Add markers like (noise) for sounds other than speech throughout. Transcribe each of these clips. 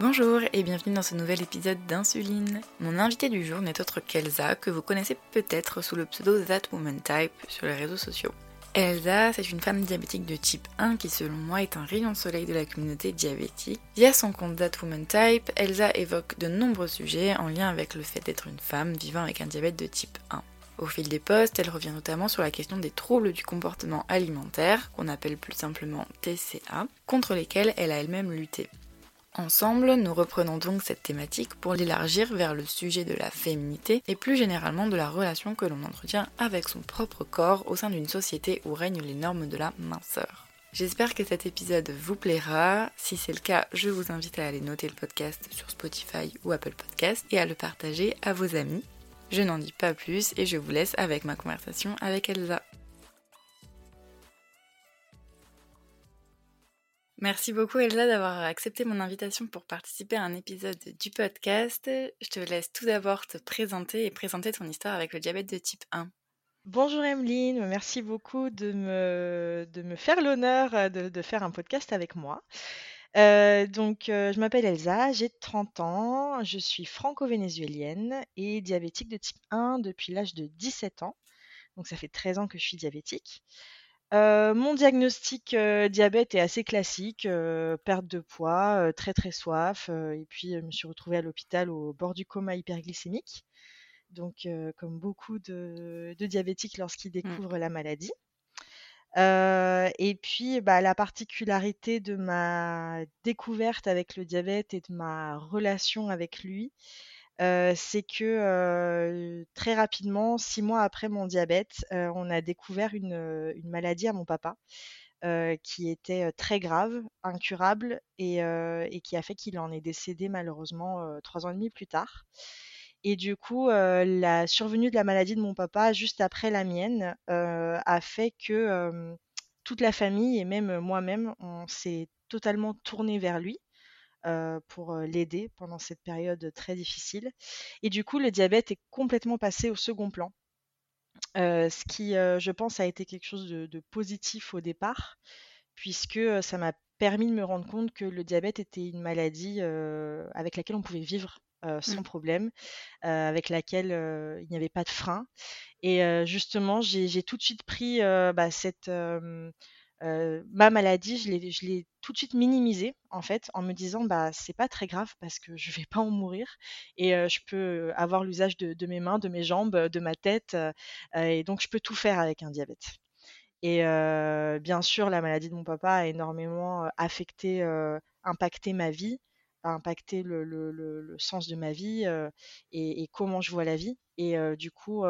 Bonjour et bienvenue dans ce nouvel épisode d'Insuline. Mon invité du jour n'est autre qu'Elsa, que vous connaissez peut-être sous le pseudo That Woman Type sur les réseaux sociaux. Elsa, c'est une femme diabétique de type 1 qui selon moi est un rayon de soleil de la communauté diabétique. Via son compte That Woman Type, Elsa évoque de nombreux sujets en lien avec le fait d'être une femme vivant avec un diabète de type 1. Au fil des posts, elle revient notamment sur la question des troubles du comportement alimentaire, qu'on appelle plus simplement TCA, contre lesquels elle a elle-même lutté. Ensemble, nous reprenons donc cette thématique pour l'élargir vers le sujet de la féminité et plus généralement de la relation que l'on entretient avec son propre corps au sein d'une société où règnent les normes de la minceur. J'espère que cet épisode vous plaira. Si c'est le cas, je vous invite à aller noter le podcast sur Spotify ou Apple Podcast et à le partager à vos amis. Je n'en dis pas plus et je vous laisse avec ma conversation avec Elsa. Merci beaucoup Elsa d'avoir accepté mon invitation pour participer à un épisode du podcast. Je te laisse tout d'abord te présenter et présenter ton histoire avec le diabète de type 1. Bonjour Emeline, merci beaucoup de me, de me faire l'honneur de, de, faire un podcast avec moi. Euh, donc, euh, je m'appelle Elsa, j'ai 30 ans, je suis franco-vénézuélienne et diabétique de type 1 depuis l'âge de 17 ans. Donc, ça fait 13 ans que je suis diabétique. Euh, mon diagnostic euh, diabète est assez classique, euh, perte de poids, très très soif, et puis je me suis retrouvée à l'hôpital au bord du coma hyperglycémique. Donc, comme beaucoup de, diabétiques lorsqu'ils mmh. découvrent la maladie. et puis, bah, la particularité de ma découverte avec le diabète et de ma relation avec lui, c'est que très rapidement, six mois après mon diabète, on a découvert une, maladie à mon papa qui était très grave, incurable et, qui a fait qu'il en est décédé malheureusement trois ans et demi plus tard. Et du coup, la survenue de la maladie de mon papa juste après la mienne a fait que toute la famille et même moi-même, on s'est totalement tourné vers lui. Euh, pour l'aider pendant cette période très difficile. Et du coup, le diabète est complètement passé au second plan. ce qui, je pense, a été quelque chose de, positif au départ, puisque ça m'a permis de me rendre compte que le diabète était une maladie avec laquelle on pouvait vivre sans mmh. problème, avec laquelle il n'y avait pas de frein. Et justement, j'ai tout de suite pris bah, cette ma maladie, je l'ai, tout de suite minimisée en fait, en me disant bah c'est pas très grave parce que je vais (laughs) pas en mourir et je peux avoir l'usage de, mes mains, de mes jambes, de ma tête et donc je peux tout faire avec un diabète. Et bien sûr, la maladie de mon papa a énormément affecté, impacté ma vie a impacté le, le, sens de ma vie et, et, comment je vois la vie. Et du coup,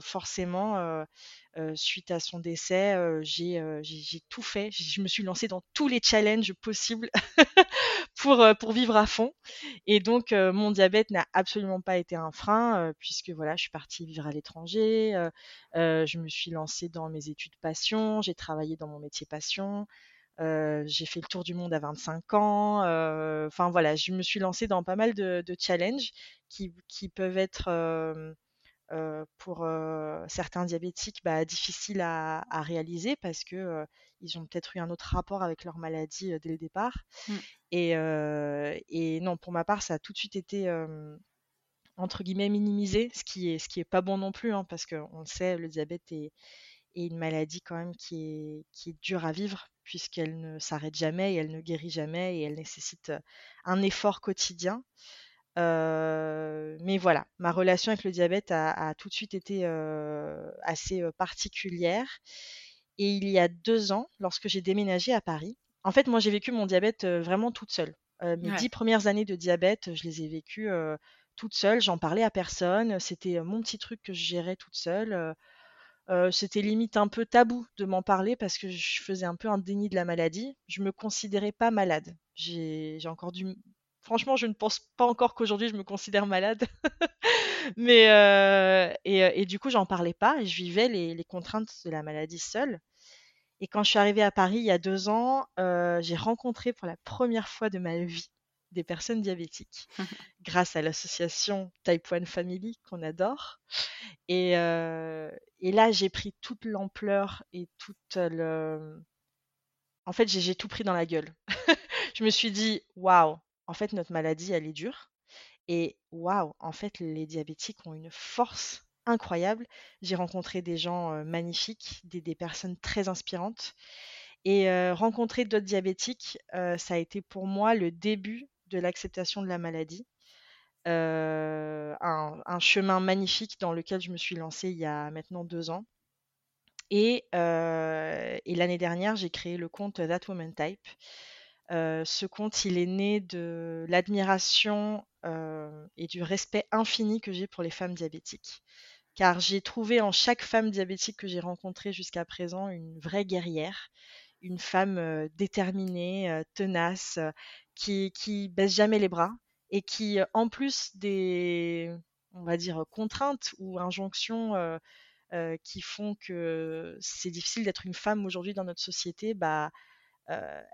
forcément, suite à son décès, j'ai tout fait. Je me suis lancée dans tous les challenges possibles (laughs) pour, pour vivre à fond. Et donc, mon diabète n'a absolument pas été un frein, puisque voilà, je suis partie vivre à l'étranger, je me suis lancée dans mes études passion, j'ai travaillé dans mon métier passion. Euh, j'ai fait le tour du monde à 25 ans. Euh, enfin voilà, je me suis lancée dans pas mal de, challenges qui, peuvent être euh, pour certains diabétiques bah, difficiles à, réaliser parce que ils ont peut-être eu un autre rapport avec leur maladie dès le départ. Mmh. Et, non, pour ma part, ça a tout de suite été entre guillemets minimisé, ce qui est ce qui est pas bon non plus, hein, parce qu'on le sait, le diabète est, est, une maladie quand même qui est qui est dure à vivre puisqu'elle ne s'arrête jamais et elle ne guérit jamais et elle nécessite un effort quotidien. mais voilà, ma relation avec le diabète a, tout de suite été assez particulière. Et il y a deux ans, lorsque j'ai déménagé à Paris, en fait, moi, j'ai vécu mon diabète vraiment toute seule. mes dix premières années de diabète, je les ai vécues toute seule. J'en parlais à personne. C'était mon petit truc que je gérais toute seule c'était limite un peu tabou de m'en parler parce que je faisais un peu un déni de la maladie. Je me considérais pas malade. J'ai encore du. Franchement, je ne pense pas encore qu'aujourd'hui je me considère malade. (laughs) Mais et, du coup, j'en parlais pas et je vivais les, contraintes de la maladie seule. Et quand je suis arrivée à Paris il y a deux ans, j'ai rencontré pour la première fois de ma vie des personnes diabétiques grâce à l'association Type 1 Family qu'on adore. Et, euh, et là, j'ai pris toute l'ampleur et toute le. En fait, j'ai tout pris dans la gueule. (laughs) je me suis dit, waouh, en fait, notre maladie, elle est dure. Et waouh, en fait, les diabétiques ont une force incroyable. J'ai rencontré des gens magnifiques, des, personnes très inspirantes. Et rencontrer d'autres diabétiques, ça a été pour moi le début de l'acceptation de la maladie. un, chemin magnifique dans lequel je me suis lancée il y a maintenant deux ans. Et, et l'année dernière, j'ai créé le compte That Woman Type. ce compte, il est né de l'admiration et du respect infini que j'ai pour les femmes diabétiques. Car j'ai trouvé en chaque femme diabétique que j'ai rencontrée jusqu'à présent une vraie guerrière, une femme déterminée, tenace, qui, qui baisse jamais les bras et qui, en plus des, on va dire, contraintes ou injonctions qui font que c'est difficile d'être une femme aujourd'hui dans notre société, bah,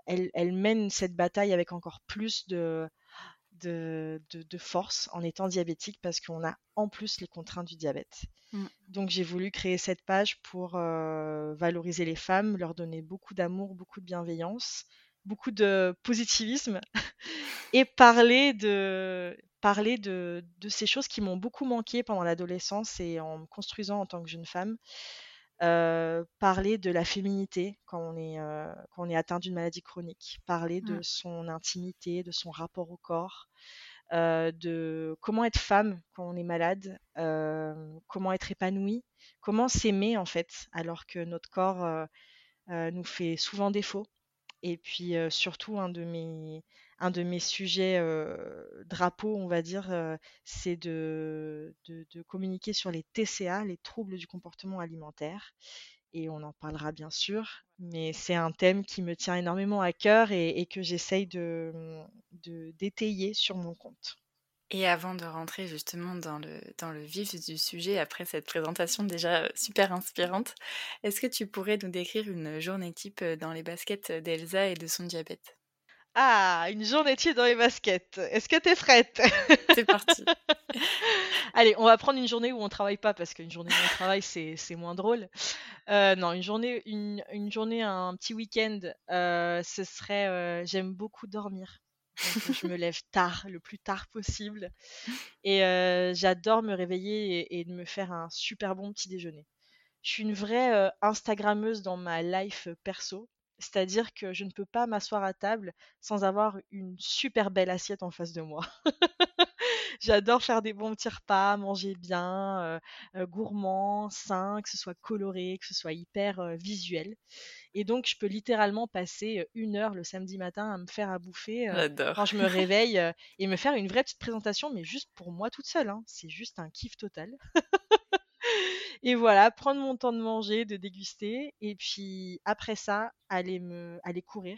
elle, elle, mène cette bataille avec encore plus de, de, de, force en étant diabétique parce qu'on a en plus les contraintes du diabète. Mmh. Donc j'ai voulu créer cette page pour valoriser les femmes, leur donner beaucoup d'amour, beaucoup de bienveillance, beaucoup de positivisme (laughs) et parler de parler de, de ces choses qui m'ont beaucoup manqué pendant l'adolescence et en me construisant en tant que jeune femme. parler de la féminité quand on est, quand on est atteint d'une maladie chronique, parler de mmh. son intimité, de son rapport au corps, de comment être femme quand on est malade, comment être épanouie, comment s'aimer en fait, alors que notre corps nous fait souvent défaut. Et puis surtout, un de mes, un de mes sujets drapeaux, on va dire, c'est de, de, communiquer sur les TCA, les troubles du comportement alimentaire. Et on en parlera bien sûr, mais c'est un thème qui me tient énormément à cœur et, que j'essaye de d'étayer sur mon compte. Et avant de rentrer justement dans le, dans le vif du sujet, après cette présentation déjà super inspirante, est-ce que tu pourrais nous décrire une journée type dans les baskets d'Elsa et de son diabète? Ah, une journée type dans les baskets. Est-ce que tu es prête? (laughs) C'est parti. (laughs) Allez, on va prendre une journée où on travaille pas parce qu'une journée où on travaille c'est, moins drôle. Euh, non, une journée, une, une, journée, un petit week-end, euh, ce serait. Euh, j'aime beaucoup dormir je me lève tard, le plus tard possible. (laughs) Et j'adore me réveiller et, me faire un super bon petit déjeuner. Je suis une vraie Instagrammeuse dans ma life perso. C'est-à-dire que je ne peux pas m'asseoir à table sans avoir une super belle assiette en face de moi. (laughs) J'adore faire des bons petits repas, manger bien, gourmand, sain, que ce soit coloré, que ce soit hyper visuel. Et donc, je peux littéralement passer une heure le samedi matin à me faire à bouffer quand je me (laughs) réveille et me faire une vraie petite présentation, mais juste pour moi toute seule. Hein. C'est juste un kiff total. (laughs) et voilà, prendre mon temps de manger, de déguster, et puis après ça, aller me, aller courir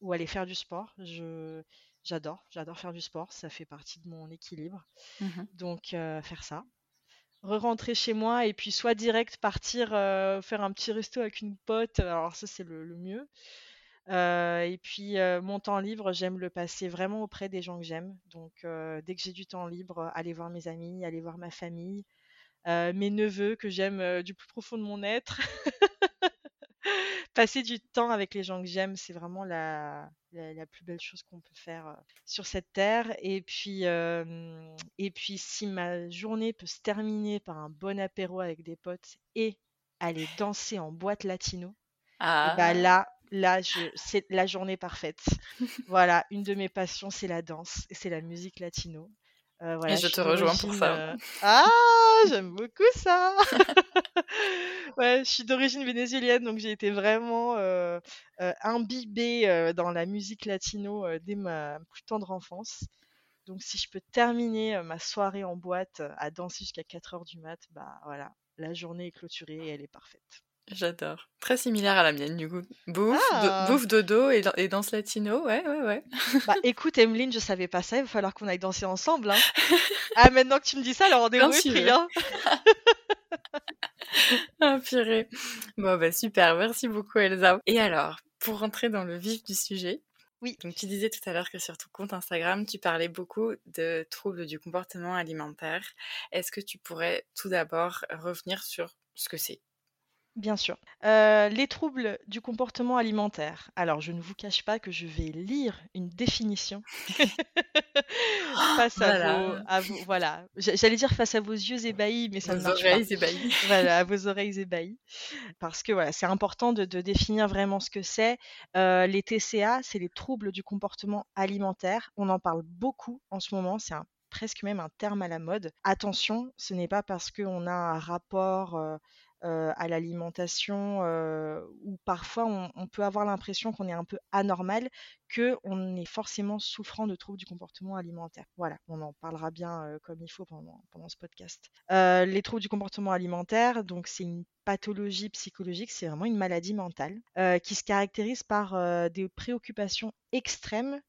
ou aller faire du sport. Je, j'adore, j'adore faire du sport, ça fait partie de mon équilibre. Mmh donc faire ça re-rentrer chez moi et puis soit direct partir euh, faire un petit resto avec une pote. Alors ça c'est le, mieux. Euh, et puis euh, mon temps libre, j'aime le passer vraiment auprès des gens que j'aime. Donc dès que j'ai du temps libre, aller voir mes amis, aller voir ma famille, mes neveux que j'aime du plus profond de mon être. (laughs) passer du temps avec les gens que j'aime, c'est vraiment la, la, plus belle chose qu'on peut faire sur cette terre. Et puis, et puis, si ma journée peut se terminer par un bon apéro avec des potes et aller danser en boîte latino, bah ah. là, là, c'est la journée parfaite. voilà, une de mes passions, c'est la danse et c'est la musique latino. Euh, voilà, et je, te rejoins pour ça. Euh, ah, j'aime beaucoup ça. (laughs) ouais, je suis d'origine vénézuélienne, donc j'ai été vraiment euh, imbibée dans la musique latino dès ma plus tendre enfance. Donc si je peux terminer ma soirée en boîte à danser jusqu'à 4 heures du mat, bah voilà, la journée est clôturée et elle est parfaite. J'adore. Très similaire à la mienne, du coup. Bouffe, ah. bouffe dodo et, et, danse latino, ouais, ouais, ouais. Bah (laughs) écoute, Emeline, je savais pas ça, il va falloir qu'on aille danser ensemble. Hein. ah, maintenant que tu me dis ça, le rendez-vous est pris. Hein. (laughs) ah, purée. Bon, bah super, merci beaucoup, Elsa. Et alors, pour rentrer dans le vif du sujet, oui. Donc, tu disais tout à l'heure que sur ton compte Instagram, tu parlais beaucoup de troubles du comportement alimentaire. Est-ce que tu pourrais tout d'abord revenir sur ce que c'est? Bien sûr. Euh, les troubles du comportement alimentaire. Alors, je ne vous cache pas que je vais lire une définition (laughs) face à, vos, Voilà. J'allais dire face à vos yeux ébahis, mais ça ne marche oreilles Ébahis. (laughs) voilà, à vos oreilles ébahies. Parce que voilà, c'est important de, définir vraiment ce que c'est. Euh, les TCA, c'est les troubles du comportement alimentaire. On en parle beaucoup en ce moment. C'est presque même un terme à la mode. Attention, ce n'est pas parce qu'on a un rapport euh, à l'alimentation euh, où parfois on, peut avoir l'impression qu'on est un peu anormal, que on est forcément souffrant de troubles du comportement alimentaire. Voilà, on en parlera bien euh, comme il faut pendant, pendant ce podcast. les troubles du comportement alimentaire, donc c'est une pathologie psychologique, c'est vraiment une maladie mentale qui se caractérise par des préoccupations extrêmes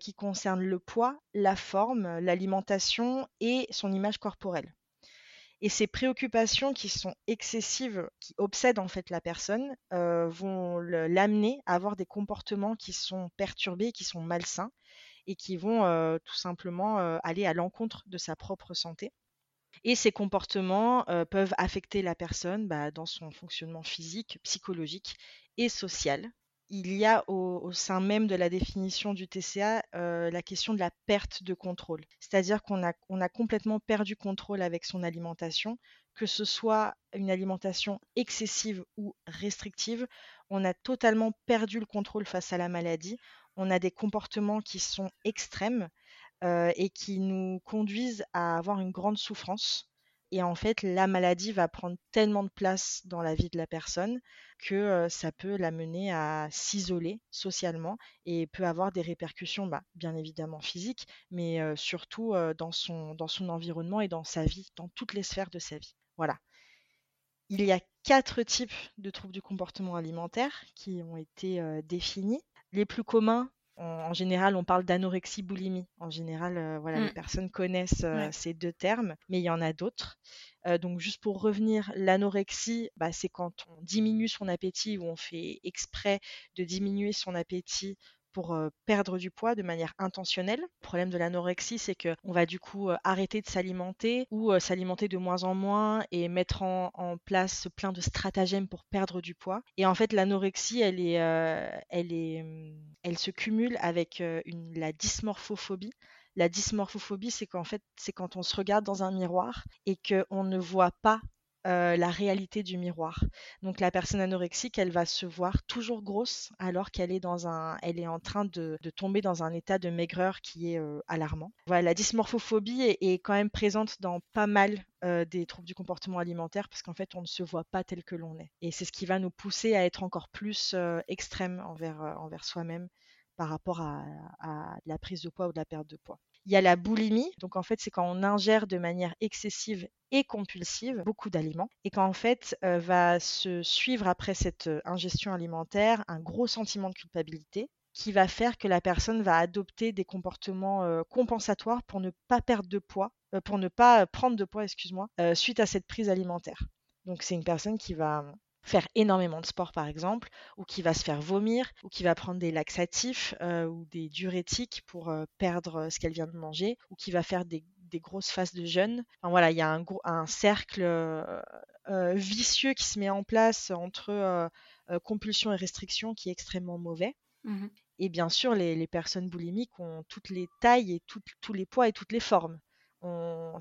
qui concernent le poids, la forme, l'alimentation et son image corporelle. Et ces préoccupations qui sont excessives, qui obsèdent en fait la personne, euh, vont l'amener à avoir des comportements qui sont perturbés, qui sont malsains et qui vont euh, tout simplement euh, aller à l'encontre de sa propre santé. Et ces comportements peuvent affecter la personne bah, dans son fonctionnement physique, psychologique et social il y a au, sein même de la définition du TCA euh, la question de la perte de contrôle. C'est-à-dire qu'on a, complètement perdu contrôle avec son alimentation, que ce soit une alimentation excessive ou restrictive, on a totalement perdu le contrôle face à la maladie. On a des comportements qui sont extrêmes euh, et qui nous conduisent à avoir une grande souffrance et en fait, la maladie va prendre tellement de place dans la vie de la personne que ça peut l'amener à s'isoler socialement et peut avoir des répercussions, bah, bien évidemment physiques, mais surtout dans, son, dans son environnement et dans sa vie, dans toutes les sphères de sa vie. Voilà. Il y a quatre types de troubles du comportement alimentaire qui ont été définis. Les plus communs, en général, on parle d'anorexie boulimie. En général, euh, voilà, les mmh. personnes connaissent euh, ces deux termes, mais il y en a d'autres. Euh, donc, juste pour revenir, l'anorexie, bah, c'est quand on diminue son appétit ou on fait exprès de diminuer son appétit pour perdre du poids de manière intentionnelle. Le problème de l'anorexie, c'est qu'on va du coup arrêter de s'alimenter ou s'alimenter de moins en moins et mettre en, place plein de stratagèmes pour perdre du poids. Et en fait, l'anorexie, elle, mmh, se cumule avec la dysmorphophobie. La dysmorphophobie, c'est c'est quand on se regarde dans un miroir et qu'on ne voit pas euh, la réalité du miroir. Donc la personne anorexique, elle va se voir toujours grosse alors qu'elle est dans un, elle est en train de, tomber dans un état de maigreur qui est euh, alarmant. Voilà, la dysmorphophobie est, quand même présente dans pas mal euh, des troubles du comportement alimentaire parce qu'en fait on ne se voit pas tel que l'on est. Et c'est ce qui va nous pousser à être encore plus extrême envers, envers soi-même par rapport à, à la prise de poids ou de la perte de poids. Il y a la boulimie, donc en fait c'est quand on ingère de manière excessive et compulsive beaucoup d'aliments et qu'en fait euh, va se suivre après cette euh, ingestion alimentaire un gros sentiment de culpabilité qui va faire que la personne va adopter des comportements euh, compensatoires pour ne pas perdre de poids, pour ne pas prendre de poids, excuse-moi, suite à cette prise alimentaire. Donc c'est une personne qui va faire énormément de sport par exemple, ou qui va se faire vomir, ou qui va prendre des laxatifs euh, ou des diurétiques pour euh, perdre euh, ce qu'elle vient de manger, ou qui va faire des, grosses phases de jeûne. Enfin, voilà, il y a un, un cercle vicieux qui se met en place entre compulsion et restriction qui est extrêmement mauvais. Mmh et bien sûr, les, personnes boulimiques ont toutes les tailles et tous les poids et toutes les formes on,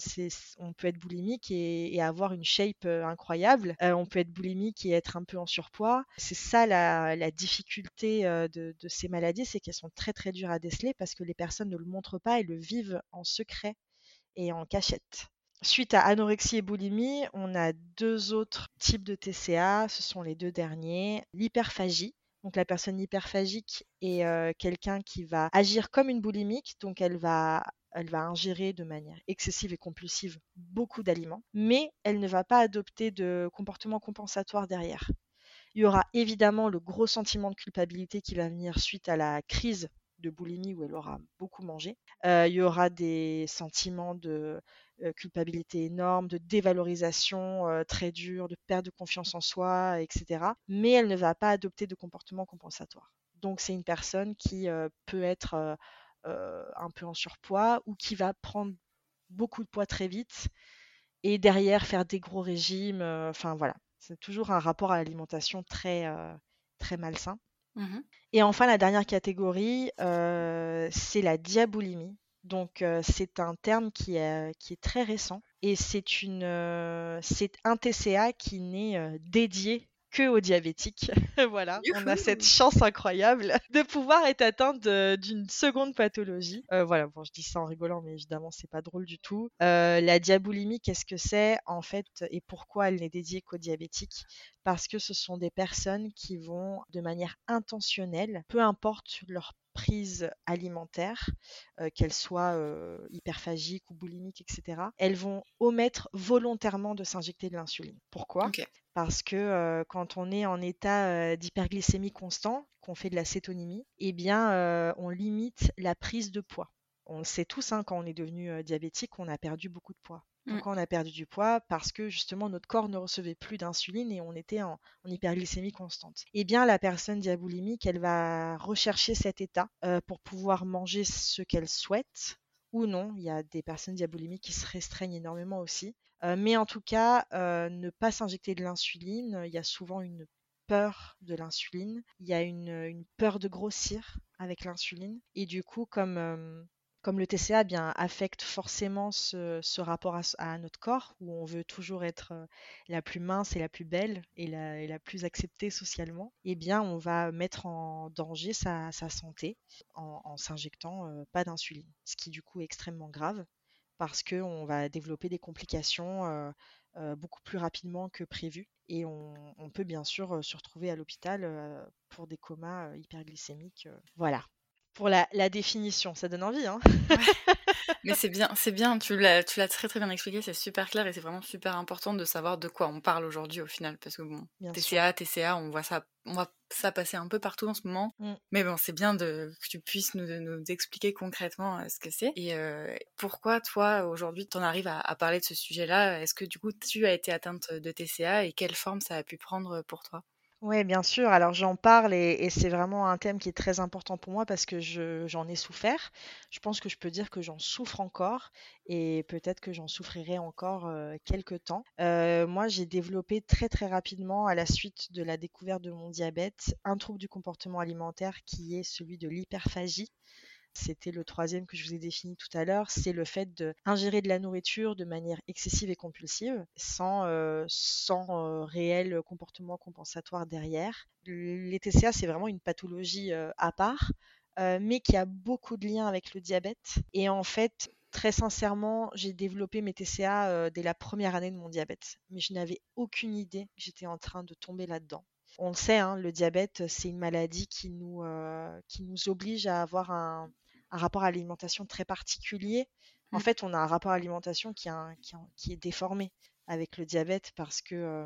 peut être boulimique et, avoir une shape euh, incroyable. Euh, on peut être boulimique et être un peu en surpoids. C'est ça la, difficulté euh, de, ces maladies, c'est qu'elles sont très très dures à déceler parce que les personnes ne le montrent pas et le vivent en secret et en cachette. Suite à anorexie et boulimie, on a deux autres types de TCA, ce sont les deux derniers. L'hyperphagie, donc la personne hyperphagique est quelqu'un qui va agir comme une boulimique, donc elle va elle ingérer de manière excessive et compulsive beaucoup d'aliments, mais elle ne va pas adopter de comportement compensatoire derrière. Il y aura évidemment le gros sentiment de culpabilité qui va venir suite à la crise de boulimie où elle aura beaucoup mangé. Euh, il y aura des sentiments de euh, culpabilité énorme, de dévalorisation euh, très dure, de perte de confiance en soi, etc. Mais elle ne va pas adopter de comportement compensatoire. Donc c'est une personne qui peut être euh, un peu en surpoids ou qui va prendre beaucoup de poids très vite et derrière faire des gros régimes. Euh, enfin voilà. C'est toujours un rapport à l'alimentation très, très malsain. Mmh Et enfin, la dernière catégorie, c'est la diabolimie. Donc, c'est un terme qui est, qui est très récent et c'est une, c'est un TCA qui n'est dédié que aux diabétiques. (laughs) voilà, on a cette chance incroyable de pouvoir être atteinte d'une seconde pathologie. Euh, voilà, bon, je dis ça en rigolant, mais évidemment, c'est pas drôle du tout. Euh, la diaboulimie, qu'est-ce que c'est? En fait et pourquoi elle n'est dédiée qu'aux diabétiques? Parce que ce sont des personnes qui vont de manière intentionnelle, peu importe leur prise alimentaire, euh, qu'elle soit euh, hyperphagique ou boulimique, etc., elles vont omettre volontairement de s'injecter de l'insuline. Pourquoi? Parce que euh, quand on est en état d'hyperglycémie constant, qu'on fait de la cétonymie, eh bien, on limite la prise de poids. On le sait tous, hein, quand on est devenu diabétique, on a perdu beaucoup de poids. Mmh. Pourquoi on a perdu du poids? Parce que justement notre corps ne recevait plus d'insuline et on était en, hyperglycémie constante. Eh bien, la personne diaboulimique, elle va rechercher cet état euh, pour pouvoir manger ce qu'elle souhaite ou non. Il y a des personnes diaboulimiques qui se restreignent énormément aussi. Euh, mais en tout cas, euh, ne pas s'injecter de l'insuline, il y a souvent une peur de l'insuline, il y a une, peur de grossir avec l'insuline. Et du coup, comme comme le TCA bien affecte forcément ce, rapport à, notre corps, où on veut toujours être euh, la plus mince et la plus belle et la, plus acceptée socialement, eh bien on va mettre en danger sa, santé en, s'injectant euh, pas d'insuline, ce qui du coup est extrêmement grave parce qu'on va développer des complications euh, beaucoup plus rapidement que prévu et on, peut bien sûr se retrouver à l'hôpital pour des comas hyperglycémiques. voilà pour la, définition. Ça donne envie, hein Mais c'est bien, c'est bien. Tu l'as, tu l'as très très bien expliqué. C'est super clair et c'est vraiment super important de savoir de quoi on parle aujourd'hui au final, parce que bon, TCA, TCA, on voit ça, on voit ça passer un peu partout en ce moment. Mm. Mais bon, c'est bien de que tu puisses nous, nous expliquer concrètement euh, ce que c'est et euh, pourquoi toi aujourd'hui tu en arrives à, à, parler de ce sujet-là? Est-ce que du coup tu as été atteinte de TCA et quelle forme ça a pu prendre pour toi? Oui, bien sûr. Alors j'en parle et, c'est vraiment un thème qui est très important pour moi parce que j'en ai souffert. Je pense que je peux dire que j'en souffre encore et peut-être que j'en souffrirai encore euh, quelques temps. Euh, moi, j'ai développé très très rapidement à la suite de la découverte de mon diabète un trouble du comportement alimentaire qui est celui de l'hyperphagie. C'était le troisième que je vous ai défini tout à l'heure, c'est le fait d'ingérer de la nourriture de manière excessive et compulsive, sans, euh, sans euh, réel comportement compensatoire derrière. Les TCA, c'est vraiment une pathologie euh, à part, mais qui a beaucoup de liens avec le diabète. Et en fait, très sincèrement, j'ai développé mes TCA dès la première année de mon diabète, mais je n'avais aucune idée que j'étais en train de tomber là-dedans on le sait, hein, le diabète, c'est une maladie qui nous, qui nous oblige à avoir un, un rapport à l'alimentation très particulier. En mmh. fait, on a un rapport à l'alimentation qui, qui, est déformé avec le diabète parce que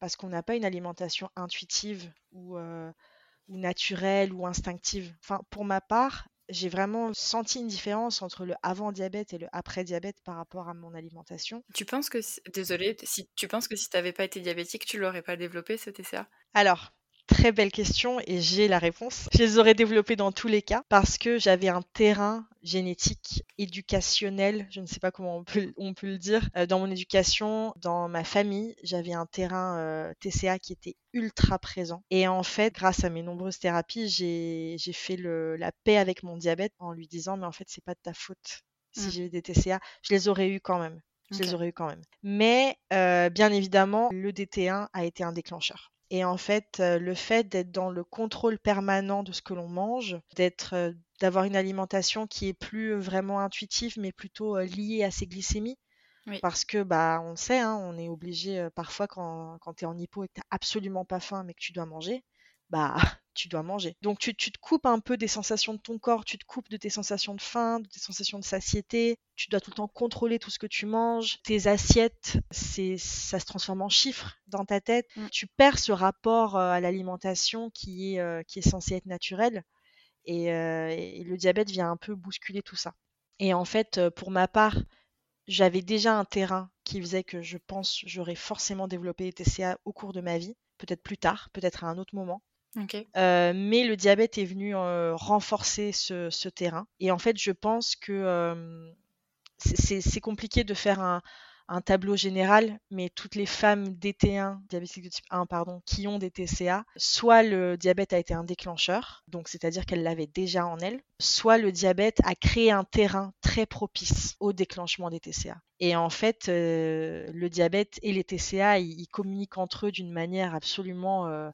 parce qu'on n'a pas une alimentation intuitive ou, ou naturelle ou instinctive. Enfin, pour ma part, j'ai vraiment senti une différence entre le avant diabète et le après diabète par rapport à mon alimentation. Tu penses que, désolé, si tu penses que si tu n'avais pas été diabétique, tu l'aurais pas développé ce TCA Alors, Très belle question et j'ai la réponse. Je les aurais développées dans tous les cas parce que j'avais un terrain génétique, éducationnel, je ne sais pas comment on peut, on peut le dire, euh, dans mon éducation, dans ma famille, j'avais un terrain euh, TCA qui était ultra présent. Et en fait, grâce à mes nombreuses thérapies, j'ai fait le, la paix avec mon diabète en lui disant, mais en fait, c'est pas de ta faute si mmh. j'ai eu des TCA. Je les aurais eu quand même. Je les aurais eu quand même. Mais euh, bien évidemment, le DT1 a été un déclencheur. Et en fait, euh, le fait d'être dans le contrôle permanent de ce que l'on mange, d'être, euh, d'avoir une alimentation qui est plus vraiment intuitive, mais plutôt euh, liée à ses glycémies. Parce que, bah, on sait, hein, on est obligé parfois quand, quand tu es en hypo et que tu absolument pas faim, mais que tu dois manger, bah, (laughs) tu dois manger. Donc tu, te coupes un peu des sensations de ton corps, tu te coupes de tes sensations de faim, de tes sensations de satiété, tu dois tout le temps contrôler tout ce que tu manges, tes assiettes, c'est ça se transforme en chiffres dans ta tête. Mm. Tu perds ce rapport euh, à l'alimentation qui est, euh, qui est censé être naturel euh, et, le diabète vient un peu bousculer tout ça. Et en fait, pour ma part, j'avais déjà un terrain qui faisait que je pense j'aurais forcément développé les TCA au cours de ma vie, peut-être plus tard, peut-être à un autre moment. Euh, mais le diabète est venu euh, renforcer ce, terrain. Et en fait, je pense que c'est compliqué de faire un, tableau général, mais toutes les femmes DT1, diabétiques de type 1, pardon, qui ont des TCA, soit le diabète a été un déclencheur, donc c'est-à-dire qu'elle l'avait déjà en elle, soit le diabète a créé un terrain très propice au déclenchement des TCA. Et en fait, euh, le diabète et les TCA, ils, communiquent entre eux d'une manière absolument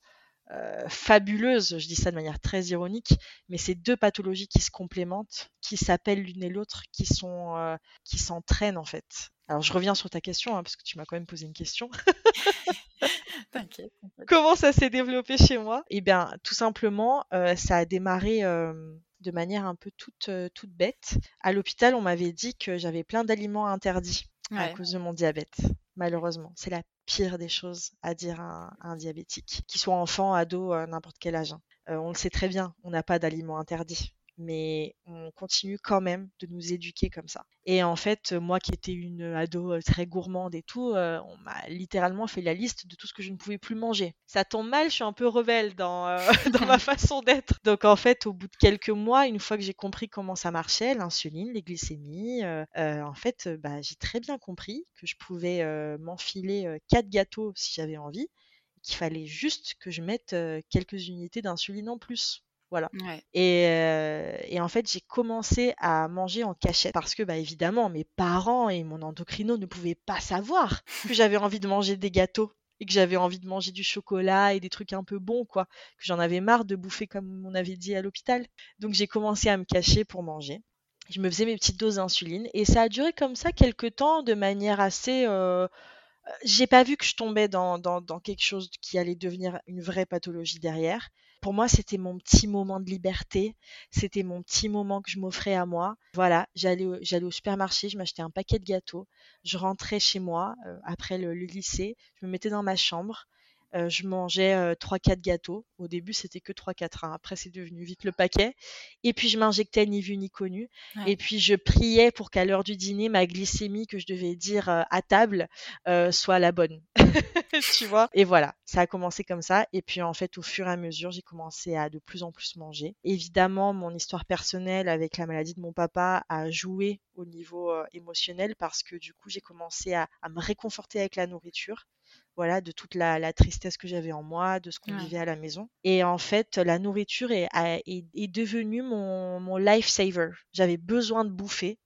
euh, fabuleuse, je dis ça de manière très ironique, mais c'est deux pathologies qui se complémentent, qui s'appellent l'une et l'autre, qui sont euh, qui s'entraînent en fait. Alors je reviens sur ta question hein, parce que tu m'as quand même posé une question. (laughs) T'inquiète. Comment ça s'est développé chez moi? Eh bien, tout simplement, euh, ça a démarré de manière un peu toute toute bête. À l'hôpital, on m'avait dit que j'avais plein d'aliments interdits à cause de mon diabète. Malheureusement, c'est la pire des choses à dire à un, diabétique, qu'il soit enfant, ado, n'importe quel âge. Hein. Euh, on le sait très bien, on n'a pas d'aliments interdits mais on continue quand même de nous éduquer comme ça. Et en fait, moi qui étais une ado euh, très gourmande et tout, euh, on m'a littéralement fait la liste de tout ce que je ne pouvais plus manger. Ça tombe mal, je suis un peu rebelle dans, euh, (laughs) dans ma (laughs) façon d'être. Donc en fait, au bout de quelques mois, une fois que j'ai compris comment ça marchait, l'insuline, les glycémies, en fait, bah, j'ai très bien compris que je pouvais m'enfiler quatre gâteaux si j'avais envie, qu'il fallait juste que je mette quelques unités d'insuline en plus. Voilà. Et, en fait, j'ai commencé à manger en cachette parce que, bah, évidemment, mes parents et mon endocrino ne pouvaient pas savoir que j'avais envie de manger des gâteaux et que j'avais envie de manger du chocolat et des trucs un peu bons, quoi. Que j'en avais marre de bouffer comme on avait dit à l'hôpital. Donc j'ai commencé à me cacher pour manger. Je me faisais mes petites doses d'insuline et ça a duré comme ça quelques temps de manière assez euh, j'ai pas vu que je tombais dans, dans, quelque chose qui allait devenir une vraie pathologie derrière. Pour moi, c'était mon petit moment de liberté. C'était mon petit moment que je m'offrais à moi. Voilà, j'allais au, j'allais au supermarché, je m'achetais un paquet de gâteaux. Je rentrais chez moi euh, après le, lycée. Je me mettais dans ma chambre. Euh, je mangeais euh, 3-4 gâteaux. Au début, c'était que 3-4. Hein. Après, c'est devenu vite le paquet. Et puis, je m'injectais ni vu ni connu. Et puis, je priais pour qu'à l'heure du dîner, ma glycémie que je devais dire euh, à table euh, soit la bonne. (laughs) tu vois? Et voilà, ça a commencé comme ça. Et puis, en fait, au fur et à mesure, j'ai commencé à de plus en plus manger. Évidemment, mon histoire personnelle avec la maladie de mon papa a joué au niveau émotionnel parce que du coup, j'ai commencé à me réconforter avec la nourriture voilà, de toute la, tristesse que j'avais en moi, de ce qu'on vivait à la maison. Et en fait, la nourriture est, est, devenue mon, mon lifesaver. J'avais besoin de bouffer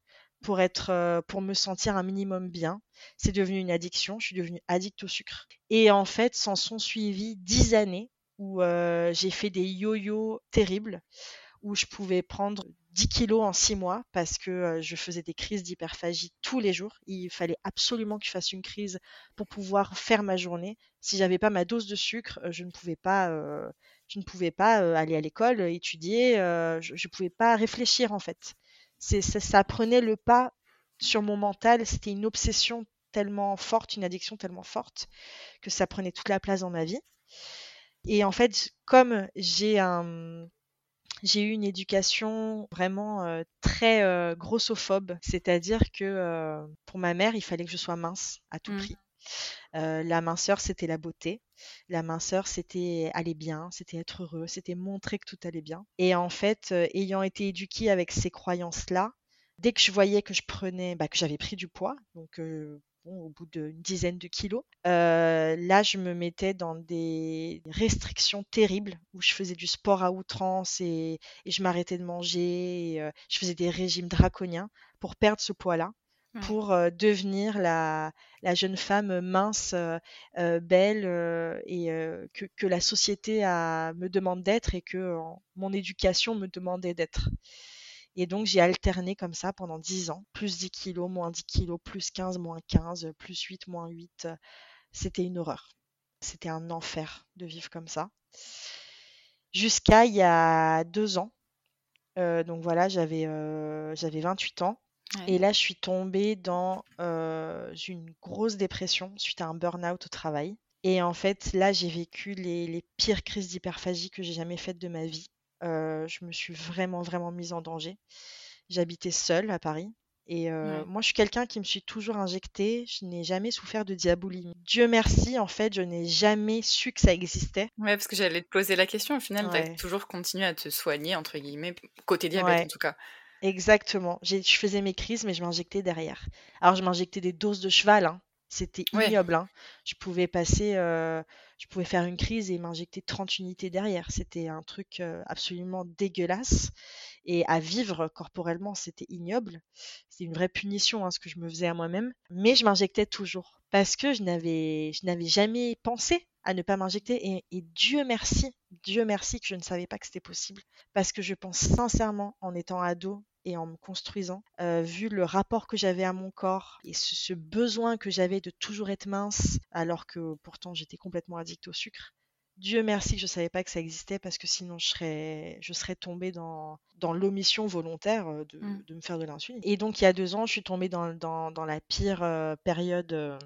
pour être, euh, pour me sentir un minimum bien. C'est devenu une addiction. Je suis devenue addict au sucre. Et en fait, s'en sont suivies dix années où euh, j'ai fait des yo-yo terribles, où je pouvais prendre 10 kilos en 6 mois parce que je faisais des crises d'hyperphagie tous les jours. Il fallait absolument que je fasse une crise pour pouvoir faire ma journée. Si j'avais pas ma dose de sucre, je ne pouvais pas, je ne pouvais pas aller à l'école, étudier, je ne pouvais pas réfléchir en fait. Ça, ça prenait le pas sur mon mental. C'était une obsession tellement forte, une addiction tellement forte que ça prenait toute la place dans ma vie. Et en fait, comme j'ai un, j'ai eu une éducation vraiment euh, très euh, grossophobe, c'est-à-dire que euh, pour ma mère, il fallait que je sois mince à tout mmh. prix. la minceur, c'était la beauté. La minceur, c'était aller bien, c'était être heureux, c'était montrer que tout allait bien. Et en fait, ayant été éduquée avec ces croyances-là, dès que je voyais que je prenais, bah, que j'avais pris du poids, donc au bout d'une dizaine de kilos. Euh, là, je me mettais dans des restrictions terribles où je faisais du sport à outrance et, je m'arrêtais de manger. Euh, je faisais des régimes draconiens pour perdre ce poids-là. pour euh, devenir la, jeune femme mince, belle et que, que, la société a, me demande d'être et que mon éducation me demandait d'être. Et donc, j'ai alterné comme ça pendant 10 ans. Plus 10 kilos, moins 10 kilos, plus 15, moins 15, plus 8, moins 8. C'était une horreur. C'était un enfer de vivre comme ça. Jusqu'à il y a deux ans. Euh, donc voilà, j'avais euh, j'avais 28 ans. Et là, je suis tombée dans euh, une grosse dépression suite à un burn-out au travail. Et en fait, là, j'ai vécu les, les pires crises d'hyperphagie que j'ai jamais faites de ma vie. Euh, je me suis vraiment, vraiment mise en danger. J'habitais seule à Paris. Et euh, moi, je suis quelqu'un qui me suis toujours injecté. Je n'ai jamais souffert de diabolie. Dieu merci, en fait, je n'ai jamais su que ça existait. Ouais, parce que j'allais te poser la question. Au final, tu as toujours continué à te soigner, entre guillemets, côté diabète en tout cas. Exactement. Je faisais mes crises, mais je m'injectais derrière. Alors, je m'injectais des doses de cheval. Hein. C'était ignoble. Hein. Je pouvais passer, euh, je pouvais faire une crise et m'injecter 30 unités derrière. C'était un truc euh, absolument dégueulasse. Et à vivre corporellement, c'était ignoble. C'était une vraie punition, hein, ce que je me faisais à moi-même. Mais je m'injectais toujours parce que je n'avais, je n'avais jamais pensé à ne pas m'injecter. Et, Dieu merci, Dieu merci que je ne savais pas que c'était possible. Parce que je pense sincèrement, en étant ado et en me construisant, euh, vu le rapport que j'avais à mon corps et ce, besoin que j'avais de toujours être mince, alors que pourtant j'étais complètement addict au sucre. Dieu merci que je ne savais pas que ça existait parce que sinon je serais, je serais tombée dans, dans l'omission volontaire euh, mmh. de, me faire de l'insuline. Et donc il y a deux ans, je suis tombée dans, dans, la pire euh, période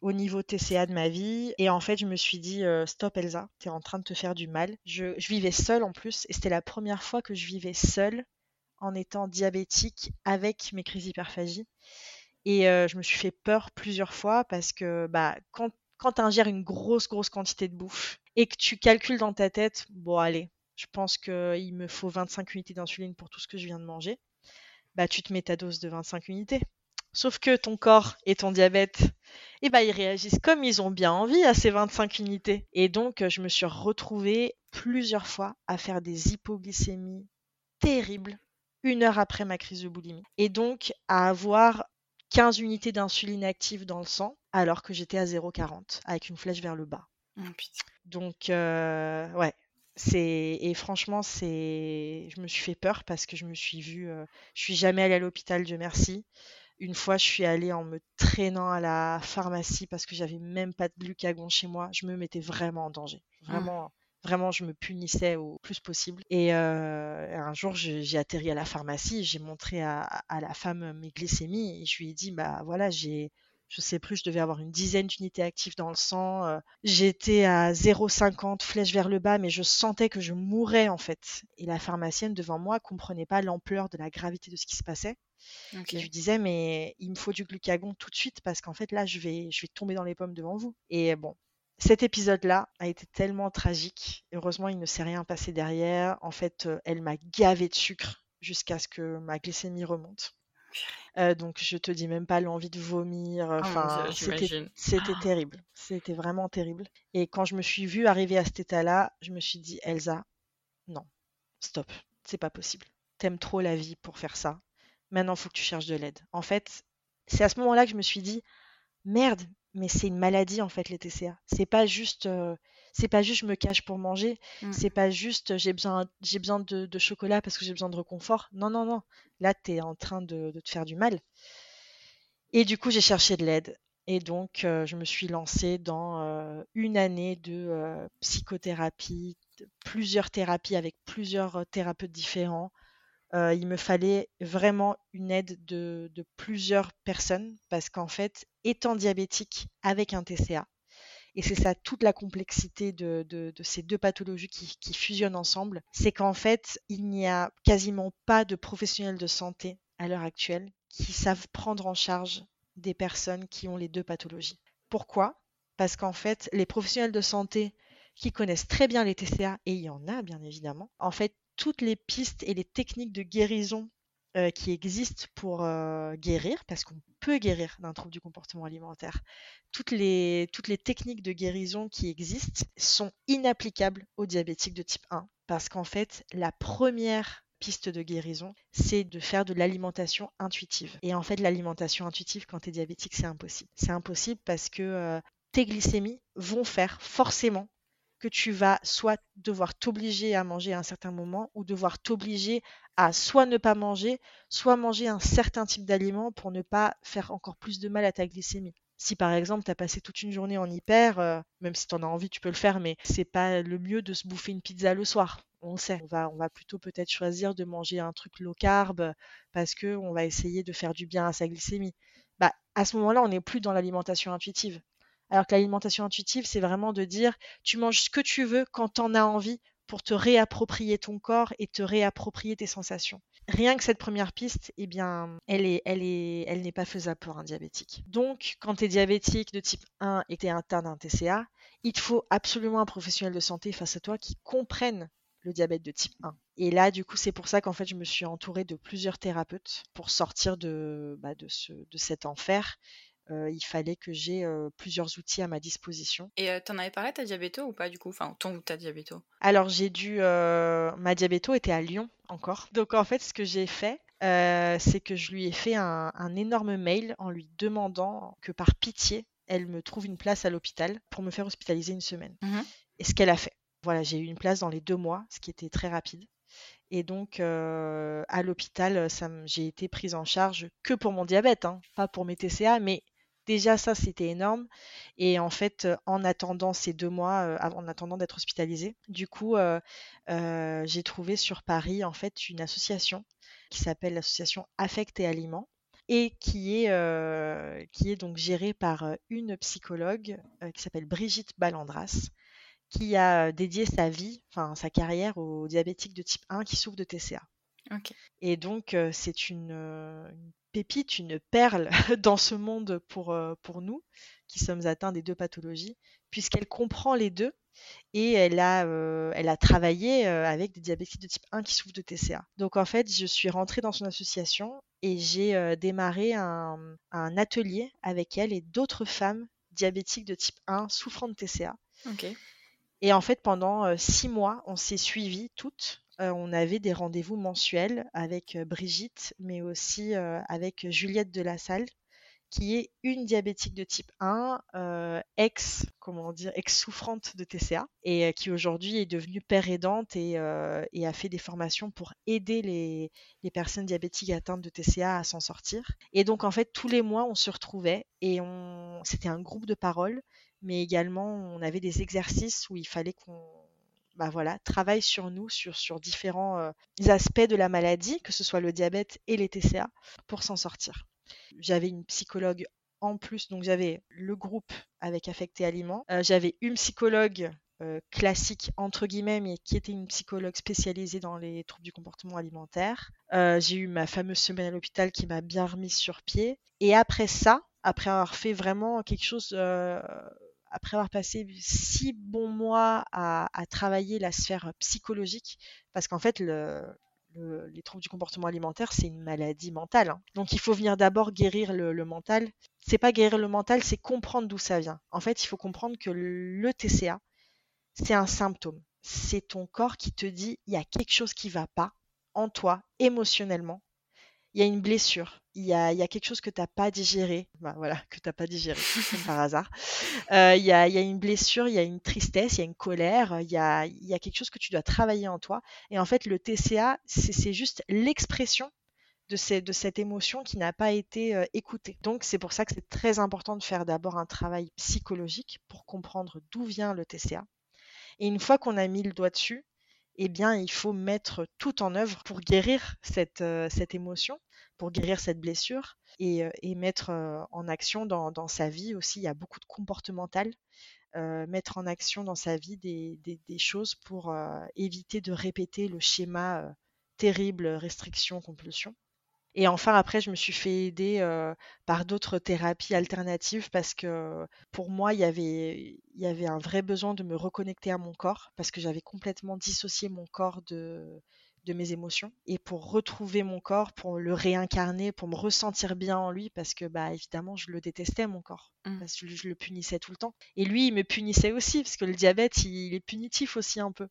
au niveau TCA de ma vie. Et en fait, je me suis dit, euh, stop Elsa, tu es en train de te faire du mal. Je, vivais seule en plus, et c'était la première fois que je vivais seule en étant diabétique avec mes crises d'hyperphagie. Et euh, je me suis fait peur plusieurs fois parce que bah, quand, quand tu ingères une grosse, grosse quantité de bouffe et que tu calcules dans ta tête, bon allez, je pense qu'il me faut 25 unités d'insuline pour tout ce que je viens de manger, bah tu te mets ta dose de 25 unités. Sauf que ton corps et ton diabète, eh ben, ils réagissent comme ils ont bien envie à ces 25 unités. Et donc, je me suis retrouvée plusieurs fois à faire des hypoglycémies terribles une heure après ma crise de boulimie. Et donc, à avoir 15 unités d'insuline active dans le sang, alors que j'étais à 0,40, avec une flèche vers le bas. Oh, donc, euh, ouais, c'est et franchement c'est je me suis fait peur parce que je me suis vue euh, je suis jamais allée à l'hôpital Dieu merci une fois, je suis allée en me traînant à la pharmacie parce que j'avais même pas de glucagon chez moi. Je me mettais vraiment en danger. Mmh. Vraiment, je me punissais au plus possible. Et euh, un jour, j'ai atterri à la pharmacie. J'ai montré à, la femme mes glycémies et je lui ai dit, bah voilà, j'ai je sais plus, je devais avoir une dizaine d'unités actives dans le sang. Euh, j'étais à 0,50 flèche vers le bas, mais je sentais que je mourais en fait. Et la pharmacienne devant moi comprenait pas l'ampleur de la gravité de ce qui se passait. je lui disais, mais il me faut du glucagon tout de suite parce qu'en fait là, je vais, je vais tomber dans les pommes devant vous. Et bon, cet épisode-là a été tellement tragique. Heureusement, il ne s'est rien passé derrière. En fait, euh, elle m'a gavé de sucre jusqu'à ce que ma glycémie remonte. Euh, donc je te dis même pas l'envie de vomir. Oh enfin, c'était ah. terrible. C'était vraiment terrible. Et quand je me suis vue arriver à cet état-là, je me suis dit Elsa, non, stop, c'est pas possible. T'aimes trop la vie pour faire ça. Maintenant, faut que tu cherches de l'aide. En fait, c'est à ce moment-là que je me suis dit merde, mais c'est une maladie en fait les TCA. C'est pas juste euh, c'est pas juste je me cache pour manger, mmh. c'est pas juste j'ai besoin j'ai besoin de, chocolat parce que j'ai besoin de réconfort. Non non non, là tu es en train de, te faire du mal. Et du coup, j'ai cherché de l'aide et donc euh, je me suis lancée dans euh, une année de psychothérapie, plusieurs thérapies avec plusieurs thérapeutes différents euh, il me fallait vraiment une aide de, plusieurs personnes parce qu'en fait, étant diabétique avec un TCA, et c'est ça toute la complexité de, ces deux pathologies qui, fusionnent ensemble, c'est qu'en fait, il n'y a quasiment pas de professionnels de santé à l'heure actuelle qui savent prendre en charge des personnes qui ont les deux pathologies. Pourquoi? Parce qu'en fait, les professionnels de santé qui connaissent très bien les TCA, et il y en a bien évidemment, en fait, toutes les pistes et les techniques de guérison euh, qui existent pour euh, guérir, parce qu'on peut guérir d'un trouble du comportement alimentaire. Toutes les, techniques de guérison qui existent sont inapplicables aux diabétiques de type 1, parce qu'en fait, la première piste de guérison, c'est de faire de l'alimentation intuitive. Et en fait, l'alimentation intuitive, quand tu es diabétique, c'est impossible. C'est impossible parce que euh, tes glycémies vont faire forcément que tu vas soit devoir t'obliger à manger à un certain moment ou devoir t'obliger à soit ne pas manger, soit manger un certain type d'aliment pour ne pas faire encore plus de mal à ta glycémie. Si par exemple tu as passé toute une journée en hyper, euh, même si tu en as envie, tu peux le faire, mais c'est pas le mieux de se bouffer une pizza le soir. On sait. On va, plutôt peut-être choisir de manger un truc low carb parce que on va essayer de faire du bien à sa glycémie. Bah, à ce moment-là, on n'est plus dans l'alimentation intuitive. Alors que l'alimentation intuitive, c'est vraiment de dire tu manges ce que tu veux quand tu en as envie pour te réapproprier ton corps et te réapproprier tes sensations. Rien que cette première piste, eh bien, elle est, elle est, elle n'est pas faisable pour un diabétique. Donc, quand tu es diabétique de type 1 et tu es atteint d'un TCA, il te faut absolument un professionnel de santé face à toi qui comprenne le diabète de type 1. Et là, du coup, c'est pour ça qu'en fait, je me suis entourée de plusieurs thérapeutes pour sortir de, bah, de cet enfer. Euh, il fallait que j'ai plusieurs outils à ma disposition. Et tu en avais parlé ta diabéto ou pas du coup? Enfin, ton ou ta diabéto? Alors, j'ai dû. ma diabéto était à Lyon encore. Donc, en fait, ce que j'ai fait, c'est que je lui ai fait un, énorme mail en lui demandant que par pitié, elle me trouve une place à l'hôpital pour me faire hospitaliser une semaine. Mmh Et ce qu'elle a fait. Voilà, j'ai eu une place dans les deux mois, ce qui était très rapide. Et donc, euh, à l'hôpital, j'ai été prise en charge que pour mon diabète, hein, pas pour mes TCA, mais déjà ça, c'était énorme. Et en fait, en attendant ces deux mois, euh, en attendant d'être hospitalisée, du coup, euh, j'ai trouvé sur Paris, en fait, une association qui s'appelle l'association Affect et Aliments et qui est, qui est donc gérée par une psychologue qui s'appelle Brigitte Ballandras qui a dédié sa vie, enfin sa carrière aux diabétiques de type 1 qui souffrent de TCA. Et donc c'est une, pépite, une perle (laughs) dans ce monde pour, pour nous qui sommes atteints des deux pathologies, puisqu'elle comprend les deux et elle a, elle a travaillé avec des diabétiques de type 1 qui souffrent de TCA. Donc en fait, je suis rentrée dans son association et j'ai démarré un, un, atelier avec elle et d'autres femmes diabétiques de type 1 souffrant de TCA. Et en fait, pendant six mois, on s'est suivies toutes. On avait des rendez-vous mensuels avec Brigitte, mais aussi avec Juliette de la Salle, qui est une diabétique de type 1, ex, comment dire, ex souffrante de TCA, et qui aujourd'hui est devenue père aidante et, et, a fait des formations pour aider les, les, personnes diabétiques atteintes de TCA à s'en sortir. Et donc en fait, tous les mois, on se retrouvait et on, c'était un groupe de parole mais également on avait des exercices où il fallait qu'on bah voilà, travaille sur nous, sur, sur différents euh, aspects de la maladie, que ce soit le diabète et les TCA, pour s'en sortir. J'avais une psychologue en plus, donc j'avais le groupe avec Affecté Aliments, euh, j'avais une psychologue euh, classique entre guillemets, mais qui était une psychologue spécialisée dans les troubles du comportement alimentaire. j'ai eu ma fameuse semaine à l'hôpital qui m'a bien remise sur pied. Et après ça, après avoir fait vraiment quelque chose après avoir passé six bons mois à, travailler la sphère psychologique, parce qu'en fait, les troubles du comportement alimentaire, c'est une maladie mentale. Hein. Donc, il faut venir d'abord guérir le, le mental. C'est pas guérir le mental, c'est comprendre d'où ça vient. En fait, il faut comprendre que le TCA, c'est un symptôme. C'est ton corps qui te dit il y a quelque chose qui va pas en toi émotionnellement il y a une blessure, il y a, quelque chose que tu n'as pas digéré, bah, voilà, que tu n'as pas digéré, (laughs) par hasard. Euh, il, y a, une blessure, il y a une tristesse, il y a une colère, il y a, quelque chose que tu dois travailler en toi. Et en fait, le TCA, c'est juste l'expression de, cette émotion qui n'a pas été euh, écoutée. Donc, c'est pour ça que c'est très important de faire d'abord un travail psychologique pour comprendre d'où vient le TCA. Et une fois qu'on a mis le doigt dessus, eh bien, il faut mettre tout en œuvre pour guérir cette, euh, cette émotion, pour guérir cette blessure et, euh, mettre euh, en action dans, sa vie aussi. Il y a beaucoup de comportemental. mettre en action dans sa vie des, des choses pour éviter de répéter le schéma terrible restriction-compulsion. Et enfin, après, je me suis fait aider par d'autres thérapies alternatives parce que pour moi, il y, avait, il y avait un vrai besoin de me reconnecter à mon corps parce que j'avais complètement dissocié mon corps de, de mes émotions. Et pour retrouver mon corps, pour le réincarner, pour me ressentir bien en lui parce que bah évidemment je le détestais mon corps mmh. parce que je le punissais tout le temps. Et lui il me punissait aussi parce que le diabète il, est punitif aussi un peu.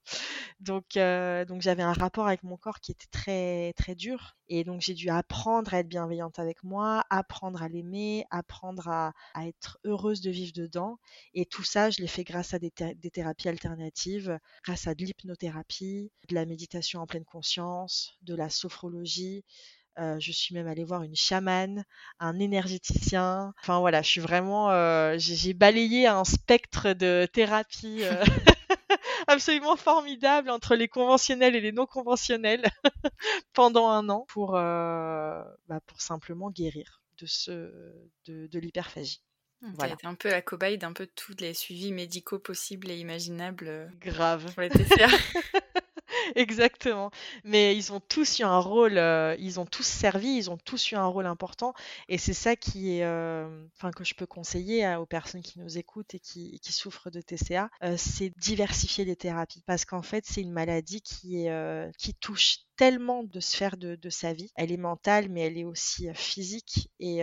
Donc euh, donc j'avais un rapport avec mon corps qui était très très dur et donc j'ai dû apprendre à être bienveillante avec moi, apprendre à l'aimer, apprendre à, être heureuse de vivre dedans et tout ça je l'ai fait grâce à des, des thérapies alternatives, grâce à de l'hypnothérapie, de la méditation en pleine conscience conscience, de la sophrologie. Euh, je suis même allée voir une chamane, un énergéticien. Enfin voilà, je suis vraiment, euh, j'ai balayé un spectre de thérapie euh, (laughs) absolument formidable entre les conventionnels et les non conventionnels (laughs) pendant un an pour, bah, pour simplement guérir de, ce, de, de l'hyperphagie. Voilà. un peu la cobaye d'un peu tous les suivis médicaux possibles et imaginables. Grave. Pour les TCA. (laughs) Exactement. Mais ils ont tous eu un rôle, euh, ils ont tous servi, ils ont tous eu un rôle important. Et c'est ça qui est, euh, enfin, que je peux conseiller aux personnes qui nous écoutent et qui, qui souffrent de TCA, euh, c'est diversifier les thérapies. Parce qu'en fait, c'est une maladie qui, est, qui touche tellement de sphères de, de, sa vie. Elle est mentale, mais elle est aussi physique. Et,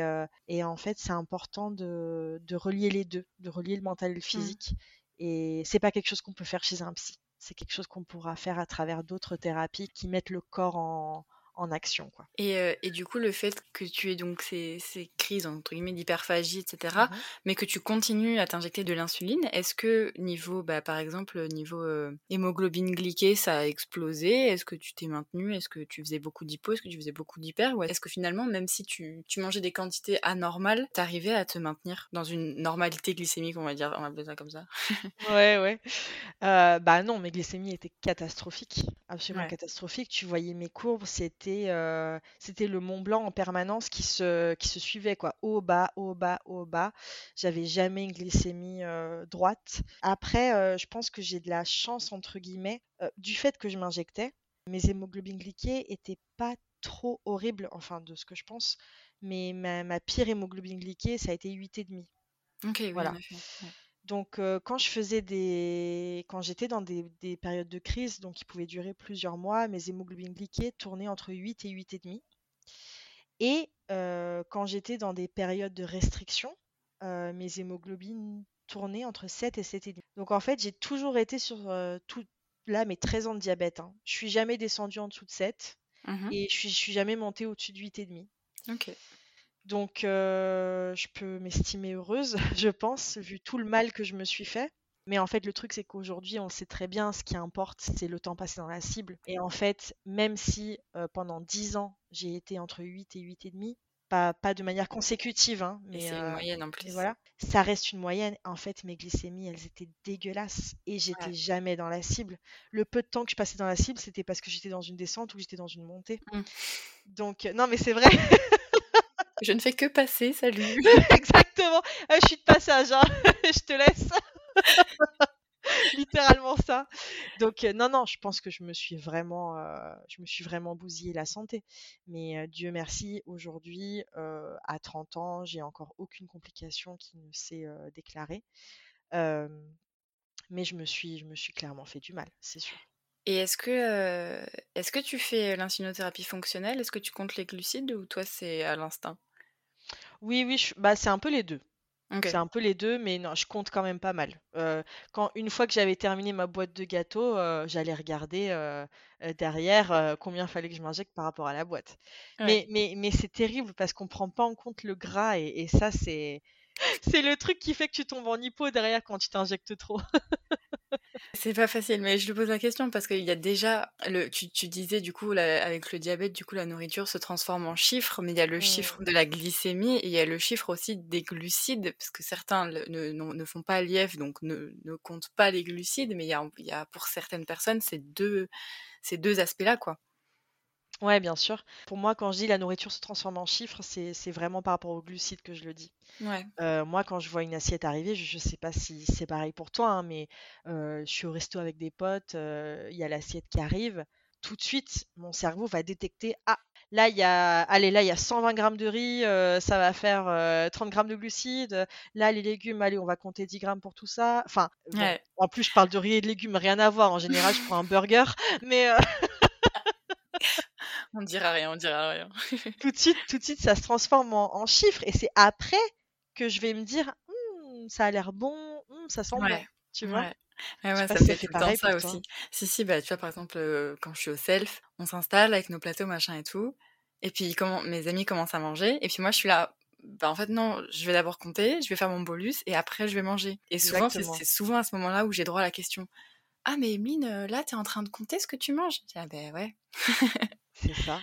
et en fait, c'est important de, de, relier les deux, de relier le mental et le mmh. physique. Et c'est pas quelque chose qu'on peut faire chez un psy c'est quelque chose qu'on pourra faire à travers d'autres thérapies qui mettent le corps en, en action. Quoi. Et, euh, et, du coup, le fait que tu aies donc ces, ces crises entre guillemets d'hyperphagie, etc., mmh mais que tu continues à t'injecter de l'insuline, est-ce que niveau, bah, par exemple, niveau euh, hémoglobine glyquée, ça a explosé? Est-ce que tu t'es maintenu? Est-ce que tu faisais beaucoup d'hypo? Est-ce que tu faisais beaucoup d'hyper? Ou est-ce que finalement, même si tu, tu mangeais des quantités anormales, t'arrivais à te maintenir dans une normalité glycémique, on va dire, on va appeler ça comme ça? (laughs) Ouais, ouais. Euh, bah non, mes glycémies étaient catastrophiques, absolument catastrophiques. Tu voyais mes courbes, c'était c'était le Mont Blanc en permanence qui se, qui se suivait quoi, haut bas, haut bas, haut bas. J'avais jamais une glycémie droite. Après, je pense que j'ai de la chance entre guillemets du fait que je m'injectais. Mes hémoglobines glyquées étaient pas trop horribles, enfin de ce que je pense, mais ma, pire hémoglobine glyquée, ça a été 8,5. Ok, voilà. Donc, quand je faisais des, quand j'étais dans des, périodes de crise, donc qui pouvaient durer plusieurs mois, mes hémoglobines glyquées tournaient entre 8 et 8,5. Et quand j'étais dans des périodes de restriction, mes hémoglobines tournaient entre 7 et 7,5. Donc en fait, j'ai toujours été sur tout là mes 13 ans de diabète. Hein. Je suis jamais descendue en dessous de 7 mmh et je suis, suis jamais montée au-dessus de 8,5. Ok. Donc, je peux m'estimer heureuse, (laughs) je pense, vu tout le mal que je me suis fait. Mais en fait, le truc, c'est qu'aujourd'hui, on sait très bien, ce qui importe, c'est le temps passé dans la cible. Et en fait, même si pendant 10 ans, j'ai été entre 8 et 8,5, pas, pas de manière consécutive, hein, mais c'est une moyenne en plus. Voilà, ça reste une moyenne. En fait, mes glycémies, elles étaient dégueulasses et j'étais jamais dans la cible. Le peu de temps que je passais dans la cible, c'était parce que j'étais dans une descente ou j'étais dans une montée. Mmh. Donc, non, mais c'est vrai. (laughs) Je ne fais que passer, salut. (laughs) Exactement. Ah, je suis de passage, hein. (laughs) je te laisse. (laughs) Littéralement ça. Donc euh, non, non, je pense que je me suis vraiment, euh, je me suis vraiment bousillé la santé. Mais euh, Dieu merci, aujourd'hui, à 30 ans, j'ai encore aucune complication qui ne s'est déclarée. mais je me suis, je me suis clairement fait du mal, c'est sûr. Et est-ce que, est-ce que tu fais l'insulinothérapie fonctionnelle? Est-ce que tu comptes les glucides ou toi c'est à l'instinct? Oui, oui, bah, c'est un peu les deux. C'est un peu les deux, mais non, je compte quand même pas mal. quand une fois que j'avais terminé ma boîte de gâteaux, j'allais regarder derrière combien fallait que je m'injecte par rapport à la boîte. Mais, mais, mais c'est terrible parce qu'on prend pas en compte le gras et, et ça, c'est (laughs) c'est le truc qui fait que tu tombes en hypo derrière quand tu t'injectes trop. (laughs) C'est pas facile, mais je lui pose la question parce qu'il y a déjà, le, tu, tu disais du coup, avec le diabète, du coup, la nourriture se transforme en chiffres, mais il y a le chiffre de la glycémie et il y a le chiffre aussi des glucides, parce que certains ne, ne, font pas l'IF, donc ne, ne, comptent pas les glucides, mais il y a, il y a pour certaines personnes ces deux, ces deux aspects-là, quoi. Ouais, bien sûr. Pour moi, quand je dis la nourriture se transforme en chiffres, c'est vraiment par rapport aux glucides que je le dis. Ouais. Euh, moi, quand je vois une assiette arriver, je ne sais pas si c'est pareil pour toi, hein, mais euh, je suis au resto avec des potes, euh, il y a l'assiette qui arrive. Tout de suite, mon cerveau va détecter, ah, là, il y a, allez, là, il y a 120 grammes de riz, ça va faire 30 grammes de glucides. Là, les légumes, allez, on va compter 10 grammes pour tout ça. Enfin, en plus, je parle de riz et de légumes, rien à voir. En général, je prends un burger, (laughs) mais On dira rien, on dira rien. (laughs) tout de suite, tout de suite, ça se transforme en, chiffres et c'est après que je vais me dire, «Mmh, ça a l'air bon, mmh, ça sent bon. Tu vois Ouais, ouais, ça me fait temps ça aussi. Si, si, bah, tu vois, par exemple, quand je suis au self, on s'installe avec nos plateaux, machin et tout. Et puis, comment, mes amis commencent à manger. Et puis, moi, je suis là, bah, en fait, non, je vais d'abord compter, je vais faire mon bolus et après, je vais manger. Et souvent, c'est souvent à ce moment-là où j'ai droit à la question Ah, mais Emeline, là, t'es en train de compter ce que tu manges? Je dis, Ah, ben ouais. C'est ça.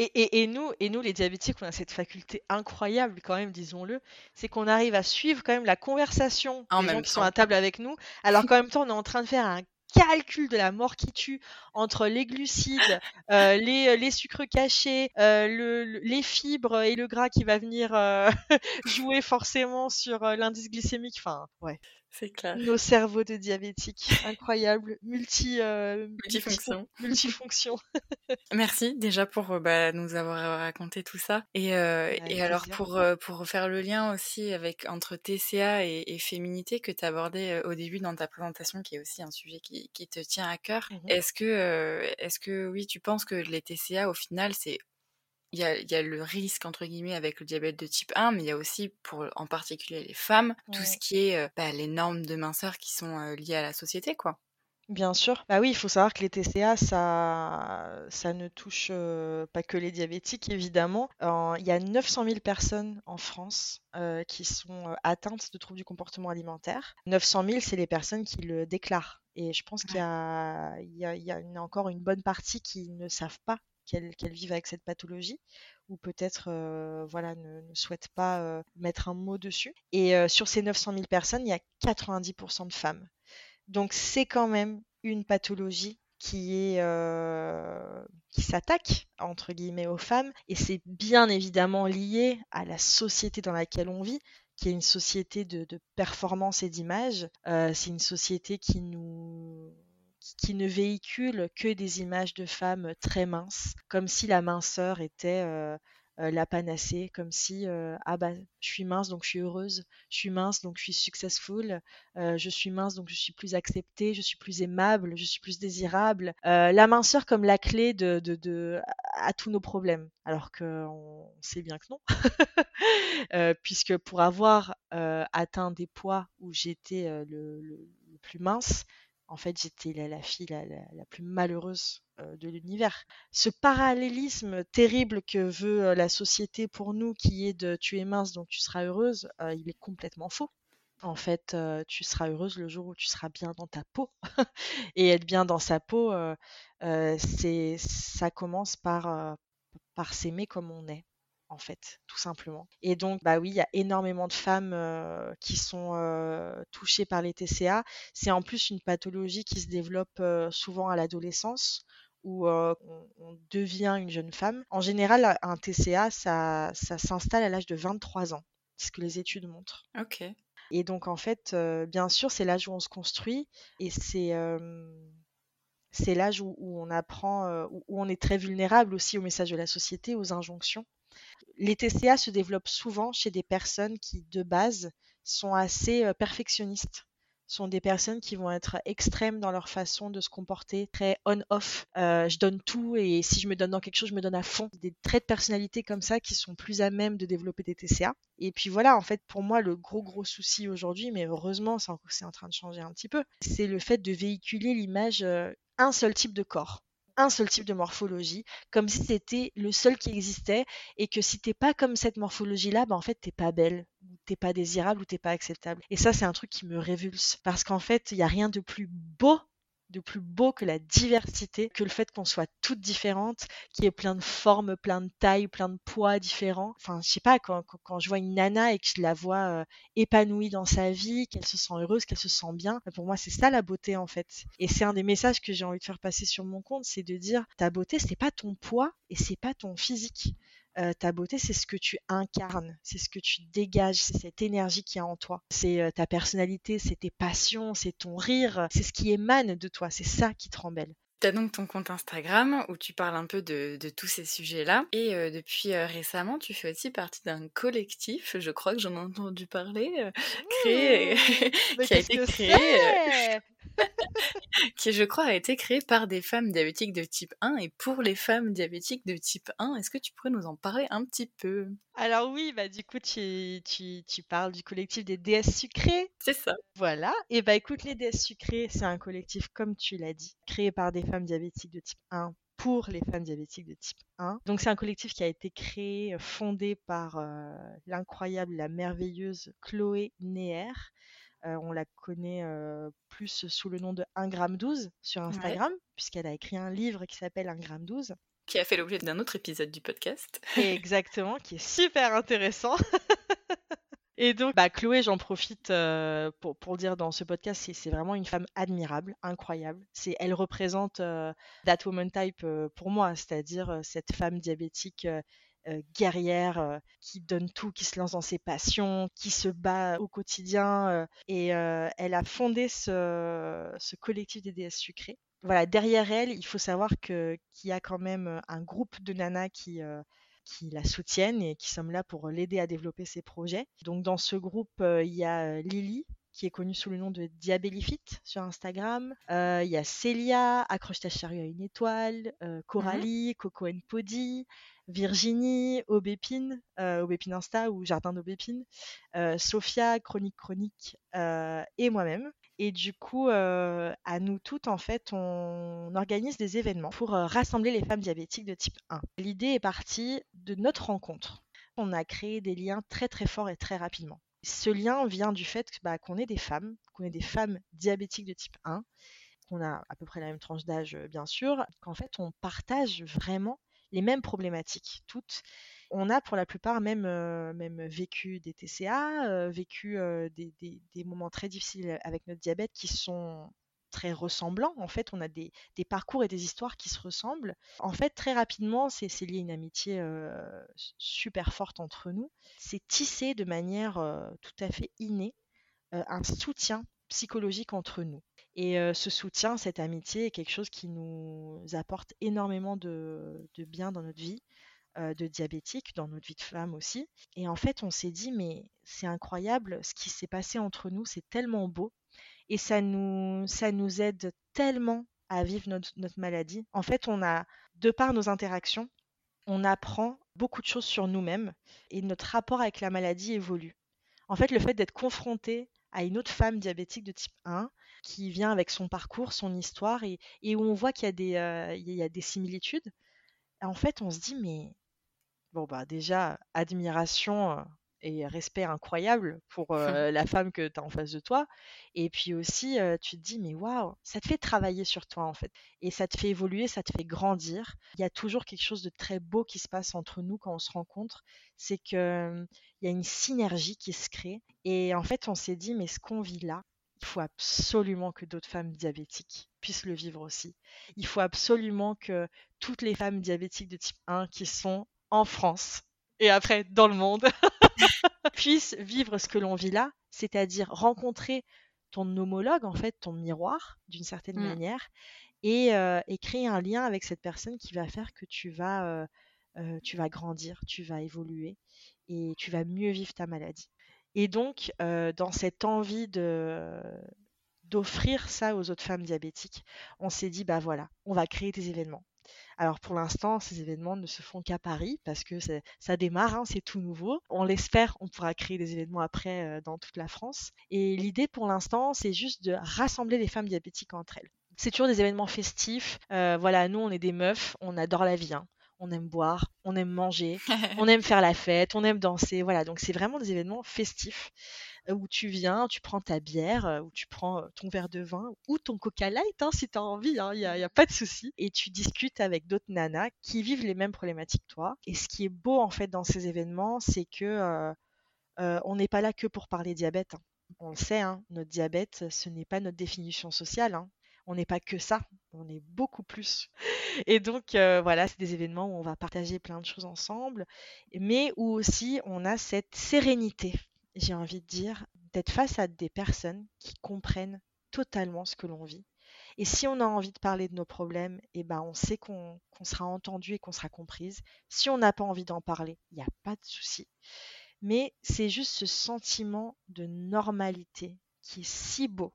Et, et, nous, et nous, les diabétiques, on a cette faculté incroyable quand même, disons-le, c'est qu'on arrive à suivre quand même la conversation en des gens qui sont à table avec nous, alors qu'en même temps, on est en train de faire un calcul de la mort qui tue entre les glucides, (laughs) euh, les, les, sucres cachés, le, les fibres et le gras qui va venir (laughs) jouer forcément sur l'indice glycémique. Enfin, ouais. C'est clair. Nos cerveaux de diabétiques, (laughs) incroyable, multi, euh, multifonction. multifonction. (laughs) Merci déjà pour euh, bah, nous avoir raconté tout ça. Et, euh, et alors pour, euh, pour faire le lien aussi avec entre TCA et, et féminité que tu abordais au début dans ta présentation, qui est aussi un sujet qui, qui te tient à cœur. Mmh est-ce que, est-ce que oui, tu penses que les TCA au final c'est il y a, y a, le risque entre guillemets avec le diabète de type 1, mais il y a aussi pour en particulier les femmes tout ce qui est euh, bah, les normes de minceur qui sont euh, liées à la société, quoi. Bien sûr. Bah oui, il faut savoir que les TCA, ça, ça ne touche euh, pas que les diabétiques, évidemment. il y a 900 000 personnes en France qui sont atteintes de troubles du comportement alimentaire. 900 000, c'est les personnes qui le déclarent. Et je pense qu'il y, a, il y, a, il y a encore une bonne partie qui ne savent pas qu'elles vivent avec cette pathologie ou peut-être euh, voilà ne, ne, souhaitent pas euh, mettre un mot dessus. Et euh, sur ces 900 000 personnes, il y a 90% de femmes. Donc c'est quand même une pathologie qui est qui s'attaque entre guillemets aux femmes et c'est bien évidemment lié à la société dans laquelle on vit qui est une société de, de performance et d'image. c'est une société qui nous qui ne véhicule que des images de femmes très minces, comme si la minceur était euh, euh, la panacée, comme si euh, ah bah je suis mince donc je suis heureuse, je suis mince donc je suis successful, je suis mince donc je suis plus acceptée, je suis plus aimable, je suis plus désirable. la minceur comme la clé de, de, à tous nos problèmes, alors qu'on sait bien que non, (laughs) puisque pour avoir atteint des poids où j'étais le, plus mince, en fait, j'étais la, fille la, plus malheureuse de l'univers. Ce parallélisme terrible que veut la société pour nous, qui est de tu es mince donc tu seras heureuse, il est complètement faux. En fait, tu seras heureuse le jour où tu seras bien dans ta peau. (laughs) Et être bien dans sa peau, c'est ça commence par, par s'aimer comme on est en fait, tout simplement. Et donc, bah oui, il y a énormément de femmes euh, qui sont euh, touchées par les TCA. C'est en plus une pathologie qui se développe euh, souvent à l'adolescence où on, devient une jeune femme. En général, un TCA, ça, ça s'installe à l'âge de 23 ans, ce que les études montrent. Ok. Et donc, en fait, bien sûr, c'est l'âge où on se construit et c'est c'est l'âge où, on apprend, où, on est très vulnérable aussi au message de la société, aux injonctions. Les TCA se développent souvent chez des personnes qui, de base, sont assez euh, perfectionnistes sont des personnes qui vont être extrêmes dans leur façon de se comporter, très on-off. Euh, je donne tout et si je me donne dans quelque chose, je me donne à fond. Des traits de personnalité comme ça qui sont plus à même de développer des TCA. Et puis voilà, en fait, pour moi, le gros gros souci aujourd'hui, mais heureusement, c'est en train de changer un petit peu, c'est le fait de véhiculer l'image euh, un seul type de corps un seul type de morphologie, comme si c'était le seul qui existait, et que si t'es pas comme cette morphologie-là, bah en fait t'es pas belle, t'es pas désirable ou t'es pas acceptable. Et ça c'est un truc qui me révulse, parce qu'en fait il y a rien de plus beau de plus beau que la diversité, que le fait qu'on soit toutes différentes, qu'il y ait plein de formes, plein de tailles, plein de poids différents. Enfin, je sais pas, quand, quand, je vois une nana et que je la vois euh, épanouie dans sa vie, qu'elle se sent heureuse, qu'elle se sent bien, pour moi, c'est ça la beauté en fait. Et c'est un des messages que j'ai envie de faire passer sur mon compte, c'est de dire ta beauté, c'est pas ton poids et c'est pas ton physique. Euh, ta beauté, c'est ce que tu incarnes, c'est ce que tu dégages, c'est cette énergie qui y a en toi. C'est euh, ta personnalité, c'est tes passions, c'est ton rire, c'est ce qui émane de toi, c'est ça qui te rend belle. Tu as donc ton compte Instagram où tu parles un peu de, tous ces sujets-là. Et euh, depuis récemment, tu fais aussi partie d'un collectif, je crois que j'en ai entendu parler, créé, (laughs) qui a été créé (laughs) qui, je crois, a été créé par des femmes diabétiques de type 1 et pour les femmes diabétiques de type 1. Est-ce que tu pourrais nous en parler un petit peu? Alors oui, bah du coup, tu, tu, tu, parles du collectif des DS sucrées. C'est ça. Voilà. Et bah écoute, les DS sucrées, c'est un collectif, comme tu l'as dit, créé par des femmes diabétiques de type 1 pour les femmes diabétiques de type 1. Donc c'est un collectif qui a été créé, fondé par euh, l'incroyable, la merveilleuse Chloé Neher, euh, on la connaît euh, plus sous le nom de 1 g 12 sur Instagram, puisqu'elle a écrit un livre qui s'appelle 1 g 12. Qui a fait l'objet d'un autre épisode du podcast. Exactement, qui est super intéressant. (laughs) Et donc, bah, Chloé, j'en profite euh, pour, pour dire dans ce podcast, c'est vraiment une femme admirable, incroyable. C'est, elle représente euh, that woman type euh, pour moi, c'est-à-dire cette femme diabétique guerrière qui donne tout, qui se lance dans ses passions, qui se bat au quotidien. et elle a fondé ce, collectif des déesses sucrées. Voilà, derrière elle, il faut savoir qu'il y a quand même un groupe de nanas qui la soutiennent et qui sommes là pour l'aider à développer ses projets. Donc dans ce groupe, euh, il y a euh, Lily, qui est connue sous le nom de Diabellifit sur Instagram. Euh, il y a Célia, Accroche ta charrue à une étoile, Coralie, Coco and Poddy, Virginie, Aubépine, Aubépine Insta ou Jardin d'Aubépine, Sophia, Chronique Chronique et moi-même. Et du coup, euh, à nous toutes, en fait, on organise des événements pour euh, rassembler les femmes diabétiques de type 1. L'idée est partie de notre rencontre. On a créé des liens très très forts et très rapidement. Ce lien vient du fait bah, qu'on est des femmes, qu'on est des femmes diabétiques de type 1, qu'on a à peu près la même tranche d'âge, euh, bien sûr, qu'en fait, on partage vraiment les mêmes problématiques, toutes, on a pour la plupart même, euh, même vécu des TCA, euh, vécu des, moments très difficiles avec notre diabète qui sont très ressemblants. En fait, on a des, parcours et des histoires qui se ressemblent. En fait, très rapidement, c'est lié à une amitié super forte entre nous. C'est tissé de manière tout à fait innée un soutien psychologique entre nous. Et ce soutien, cette amitié est quelque chose qui nous apporte énormément de bien dans notre vie. De diabétique dans notre vie de femme aussi. Et en fait, on s'est dit, mais c'est incroyable, ce qui s'est passé entre nous, c'est tellement beau. Et ça nous, ça nous aide tellement à vivre notre, maladie. En fait, on a, de par nos interactions, on apprend beaucoup de choses sur nous-mêmes et notre rapport avec la maladie évolue. En fait, le fait d'être confronté à une autre femme diabétique de type 1 qui vient avec son parcours, son histoire et, où on voit qu'il y, a des, euh, il y a des similitudes, en fait, on se dit, mais Bon, bah déjà, admiration et respect incroyable pour (laughs) la femme que tu as en face de toi. Et puis aussi, tu te dis, mais waouh, ça te fait travailler sur toi en fait. Et ça te fait évoluer, ça te fait grandir. Il y a toujours quelque chose de très beau qui se passe entre nous quand on se rencontre. C'est qu'il y a une synergie qui se crée. Et en fait, on s'est dit, mais ce qu'on vit là, il faut absolument que d'autres femmes diabétiques puissent le vivre aussi. Il faut absolument que toutes les femmes diabétiques de type 1 qui sont en France et après dans le monde (laughs) puissent vivre ce que l'on vit là, c'est-à-dire rencontrer ton homologue, en fait, ton miroir, d'une certaine mmh. manière, euh, et, créer un lien avec cette personne qui va faire que tu vas, euh, euh, tu vas grandir, tu vas évoluer et tu vas mieux vivre ta maladie. Et donc, dans cette envie de d'offrir ça aux autres femmes diabétiques, on s'est dit, bah voilà, on va créer des événements. Alors pour l'instant, ces événements ne se font qu'à Paris parce que ça démarre, hein, c'est tout nouveau. On l'espère, on pourra créer des événements après euh, dans toute la France. Et l'idée pour l'instant, c'est juste de rassembler les femmes diabétiques entre elles. C'est toujours des événements festifs. Euh, voilà, nous, on est des meufs, on adore la vie. Hein. on aime boire, on aime manger, (laughs) on aime faire la fête, on aime danser. Voilà, donc c'est vraiment des événements festifs où tu viens, tu prends ta bière, où tu prends ton verre de vin ou ton coca light hein, si tu as envie, il hein, n'y a, pas de souci. Et tu discutes avec d'autres nanas qui vivent les mêmes problématiques que toi. Et ce qui est beau en fait dans ces événements, c'est que on n'est pas là que pour parler diabète. Hein. On le sait, notre diabète, ce n'est pas notre définition sociale on n'est pas que ça, on est beaucoup plus. Et donc voilà, c'est des événements où on va partager plein de choses ensemble, mais où aussi on a cette sérénité j'ai envie de dire, d'être face à des personnes qui comprennent totalement ce que l'on vit. Et si on a envie de parler de nos problèmes, eh ben on sait qu'on sera entendu et qu'on sera comprise. Si on n'a pas envie d'en parler, il n'y a pas de souci. Mais c'est juste ce sentiment de normalité qui est si beau.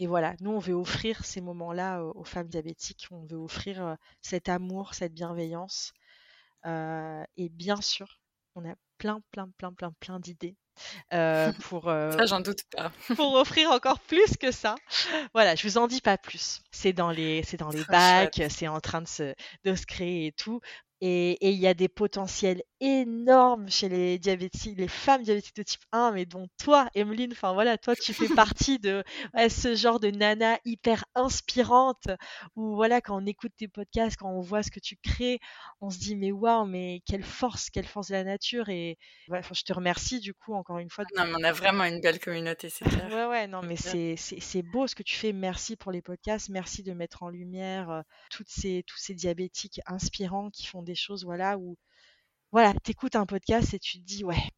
Et voilà, nous, on veut offrir ces moments-là aux, femmes diabétiques. On veut offrir euh, cet amour, cette bienveillance. Euh, et bien sûr, on a plein, plein, plein, plein, plein d'idées euh, (laughs) pour, euh, ça, j'en doute pas. pour (laughs) offrir encore plus que ça. Voilà, je vous en dis pas plus. C'est dans les, c'est dans les bacs, c'est en train de se, de se créer et tout. Et il y a des potentiels énorme chez les diabétiques, les femmes diabétiques de type 1, mais dont toi, Emeline, enfin voilà, toi, tu fais partie de ce genre de nana hyper inspirante, où voilà, quand on écoute tes podcasts, quand on voit ce que tu crées, on se dit, mais waouh, mais quelle force, quelle force de la nature, et je te remercie du coup, encore une fois. Non, mais on a vraiment une belle communauté, c'est clair. ouais, ouais, non, mais c'est beau ce que tu fais, merci pour les podcasts, merci de mettre en lumière euh, toutes ces, tous ces diabétiques inspirants qui font des choses, voilà, où voilà, t'écoutes un podcast et tu te dis ouais,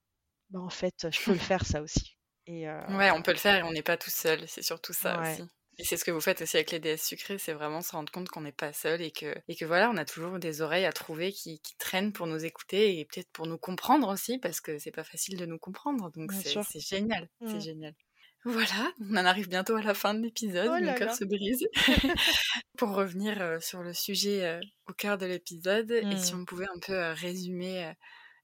bah en fait, je peux le (laughs) faire ça aussi. Et euh, Ouais, on peut le faire et on n'est pas tout seul, c'est surtout ça aussi. Et c'est ce que vous faites aussi avec les DS sucrés, c'est vraiment se rendre compte qu'on n'est pas seul et que, et que voilà, on a toujours des oreilles à trouver qui, qui traînent pour nous écouter et peut-être pour nous comprendre aussi, parce que c'est pas facile de nous comprendre. Donc c'est génial, c'est mmh. génial. Voilà, on en arrive bientôt à la fin de l'épisode, oh mon cœur se brise. (laughs) Pour revenir euh, sur le sujet euh, au cœur de l'épisode, et si mmh. on pouvait un peu euh, résumer,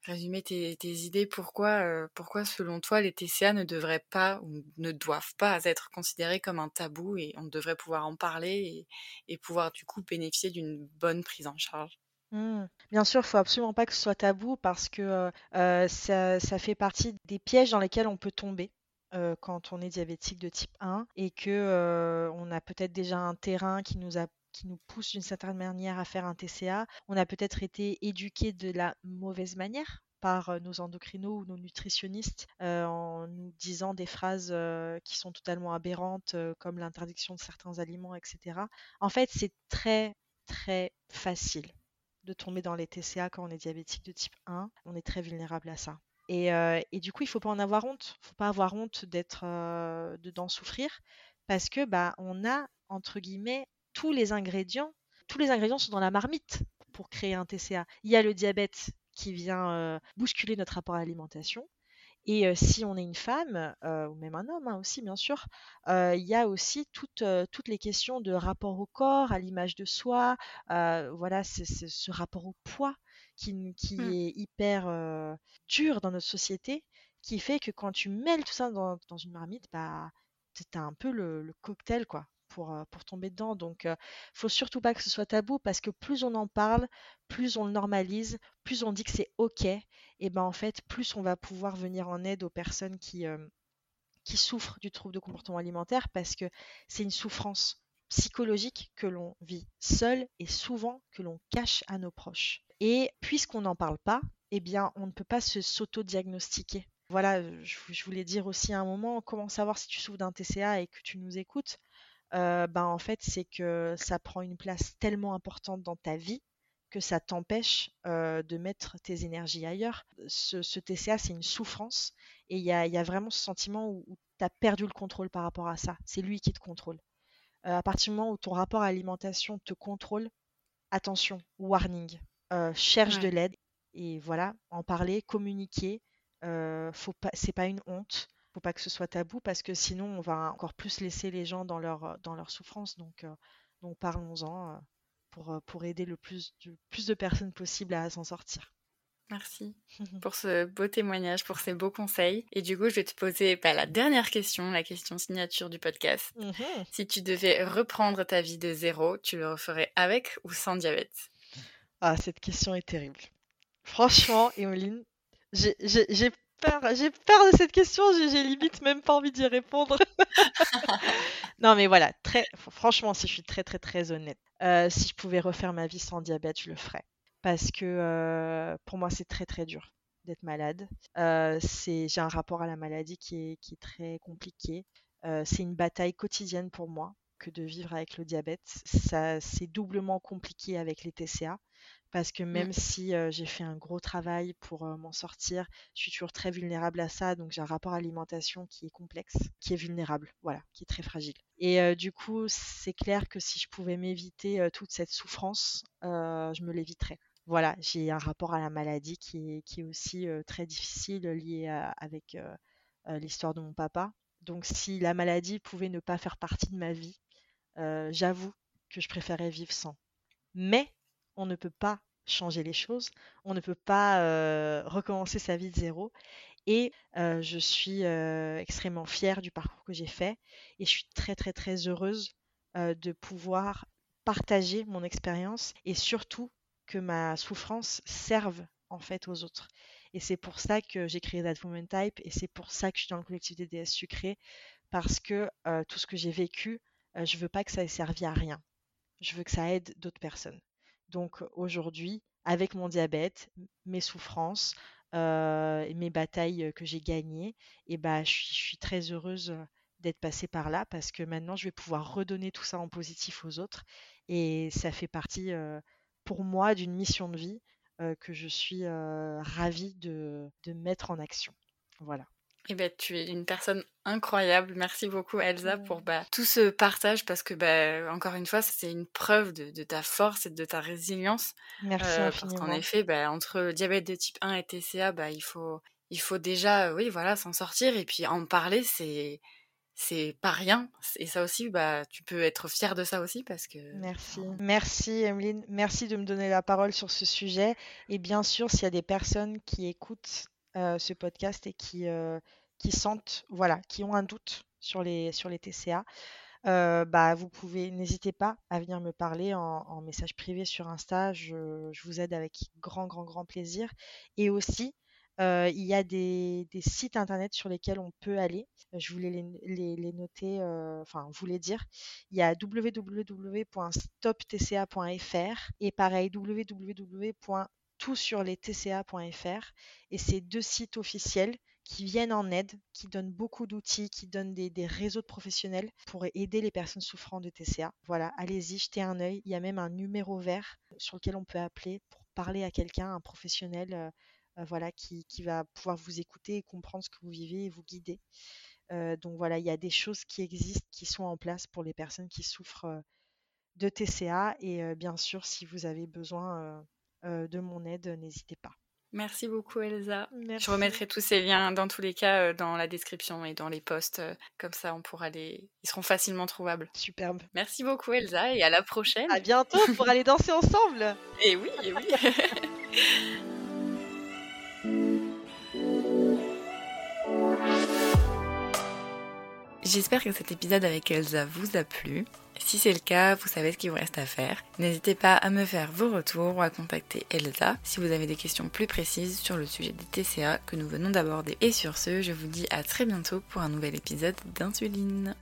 résumer tes, idées, pourquoi, pourquoi selon toi les TCA ne devraient pas ou ne doivent pas être considérés comme un tabou et on devrait pouvoir en parler et, pouvoir du coup bénéficier d'une bonne prise en charge? Mmh. Bien sûr, il faut absolument pas que ce soit tabou parce que ça, ça fait partie des pièges dans lesquels on peut tomber. Euh, quand on est diabétique de type 1 et que euh, on a peut-être déjà un terrain qui nous pousse d'une certaine manière à faire un TCA. On a peut-être été éduqué de la mauvaise manière par euh, nos endocrinos ou nos nutritionnistes en nous disant des phrases qui sont totalement aberrantes comme l'interdiction de certains aliments, etc. En fait, c'est très très facile de tomber dans les TCA quand on est diabétique de type 1. On est très vulnérable à ça. Et, du coup, il faut pas en avoir honte. Il faut pas avoir honte d'être, d'en souffrir, parce que bah, on a entre guillemets tous les ingrédients. Tous les ingrédients sont dans la marmite pour créer un TCA. Il y a le diabète qui vient bousculer notre rapport à l'alimentation. Et si on est une femme, ou même un homme hein, aussi bien sûr, il y a aussi toutes, toutes les questions de rapport au corps, à l'image de soi, voilà, c'est ce rapport au poids qui, mmh. est hyper dur dans notre société, qui fait que quand tu mêles tout ça dans, une marmite, bah, as un peu le, cocktail quoi. Pour, pour, tomber dedans. Donc, ne faut surtout pas que ce soit tabou parce que plus on en parle, plus on le normalise, plus on dit que c'est OK, et ben en fait, plus on va pouvoir venir en aide aux personnes qui, qui souffrent du trouble de comportement alimentaire parce que c'est une souffrance psychologique que l'on vit seul et souvent que l'on cache à nos proches. Et puisqu'on n'en parle pas, eh bien, on ne peut pas se s'auto-diagnostiquer. Voilà, je, voulais dire aussi à un moment, comment savoir si tu souffres d'un TCA et que tu nous écoutes euh, ben, En fait, c'est que ça prend une place tellement importante dans ta vie que ça t'empêche euh, de mettre tes énergies ailleurs. Ce, TCA, c'est une souffrance et il y a, vraiment ce sentiment où, tu as perdu le contrôle par rapport à ça. C'est lui qui te contrôle. Euh, à partir du moment où ton rapport à l'alimentation te contrôle, attention, warning, euh, cherche de l'aide et voilà, en parler, communiquer. Euh, faut pas, c'est pas une honte. Faut pas que ce soit tabou parce que sinon on va encore plus laisser les gens dans leur dans leur souffrance. Donc, donc parlons-en pour, pour aider le plus, le plus de personnes possible à s'en sortir. Merci (laughs) pour ce beau témoignage, pour ces beaux conseils. Et du coup, je vais te poser bah, la dernière question, la question signature du podcast. Mhm. Si tu devais reprendre ta vie de zéro, tu le referais avec ou sans diabète? Ah, cette question est terrible. Franchement, Emeline, j'ai peur, j'ai peur de cette question, j'ai limite même pas envie d'y répondre. (laughs) non, mais voilà, très, franchement, si je suis très très très honnête, euh, si je pouvais refaire ma vie sans diabète, je le ferais parce que pour moi c'est très très dur d'être malade. c'est, j'ai un rapport à la maladie qui est, qui est très compliqué. c'est une bataille quotidienne pour moi que de vivre avec le diabète. Ça, c'est doublement compliqué avec les TCA parce que mmh. même si j'ai fait un gros travail pour m'en sortir, je suis toujours très vulnérable à ça. Donc j'ai un rapport à l'alimentation qui est complexe, qui est vulnérable, voilà, qui est très fragile. Et du coup, c'est clair que si je pouvais m'éviter toute cette souffrance, je me l'éviterais voilà, j'ai un rapport à la maladie qui est, qui est aussi très difficile lié avec l'histoire de mon papa. Donc si la maladie pouvait ne pas faire partie de ma vie, j'avoue que je préférais vivre sans. Mais on ne peut pas changer les choses, on ne peut pas recommencer sa vie de zéro. Et je suis extrêmement fière du parcours que j'ai fait et je suis très très très heureuse de pouvoir partager mon expérience et surtout que ma souffrance serve en fait aux autres. Et c'est pour ça que j'ai créé That Woman Type et c'est pour ça que je suis dans le collectif des DS sucrées parce que tout ce que j'ai vécu, je veux pas que ça ait servi à rien. Je veux que ça aide d'autres personnes. Donc aujourd'hui, avec mon diabète, mes souffrances, et mes batailles que j'ai gagnées, et bah, je, suis, très heureuse d'être passée par là parce que maintenant je vais pouvoir redonner tout ça en positif aux autres et ça fait partie pour moi d'une mission de vie que je suis ravie de, de mettre en action. Voilà. Eh ben, tu es une personne incroyable. Merci beaucoup Elsa pour bah, tout ce partage parce que bah, encore une fois, c'est une preuve de, ta force et de ta résilience. Merci euh, Parce qu'en effet, bah, entre diabète de type 1 et TCA, bah, il faut il faut déjà oui voilà s'en sortir et puis en parler c'est c'est pas rien. Et ça aussi bah tu peux être fière de ça aussi parce que merci. merci Emeline. Merci de me donner la parole sur ce sujet. Et bien sûr s'il y a des personnes qui écoutent ce podcast et qui, euh, qui sentent, voilà, qui ont un doute sur les, sur les TCA, euh, bah, vous pouvez, n'hésitez pas à venir me parler en, message privé sur Insta. Je, je, vous aide avec grand, grand, grand plaisir. Et aussi, il y a des, des, sites internet sur lesquels on peut aller. Je voulais les, les, les noter, enfin, vous les dire. Il y a www.stoptca.fr et pareil, www tout sur les tca.fr et c'est deux sites officiels qui viennent en aide, qui donnent beaucoup d'outils, qui donnent des, réseaux de professionnels pour aider les personnes souffrant de TCA. Voilà, allez-y, jetez un œil. Il y a même un numéro vert sur lequel on peut appeler pour parler à quelqu'un, un professionnel, euh, euh, voilà, qui, va pouvoir vous écouter et comprendre ce que vous vivez et vous guider. Euh, donc voilà, il y a des choses qui existent, qui sont en place pour les personnes qui souffrent de TCA. Et bien sûr, si vous avez besoin de mon aide, n'hésitez pas. Merci beaucoup Elsa. Je remettrai tous ces liens dans tous les cas euh, dans la description et dans les posts. Euh, comme ça, on pourra les... Ils seront facilement trouvables. Superbe. Merci beaucoup Elsa et à la prochaine. À bientôt pour aller danser ensemble. (laughs) Et oui, et oui. (laughs) J'espère que cet épisode avec Elsa vous a plu. Si c'est le cas, vous savez ce qu'il vous reste à faire. N'hésitez pas à me faire vos retours ou à contacter Elsa si vous avez des questions plus précises sur le sujet des TCA que nous venons d'aborder. Et sur ce, je vous dis à très bientôt pour un nouvel épisode d'Insuline.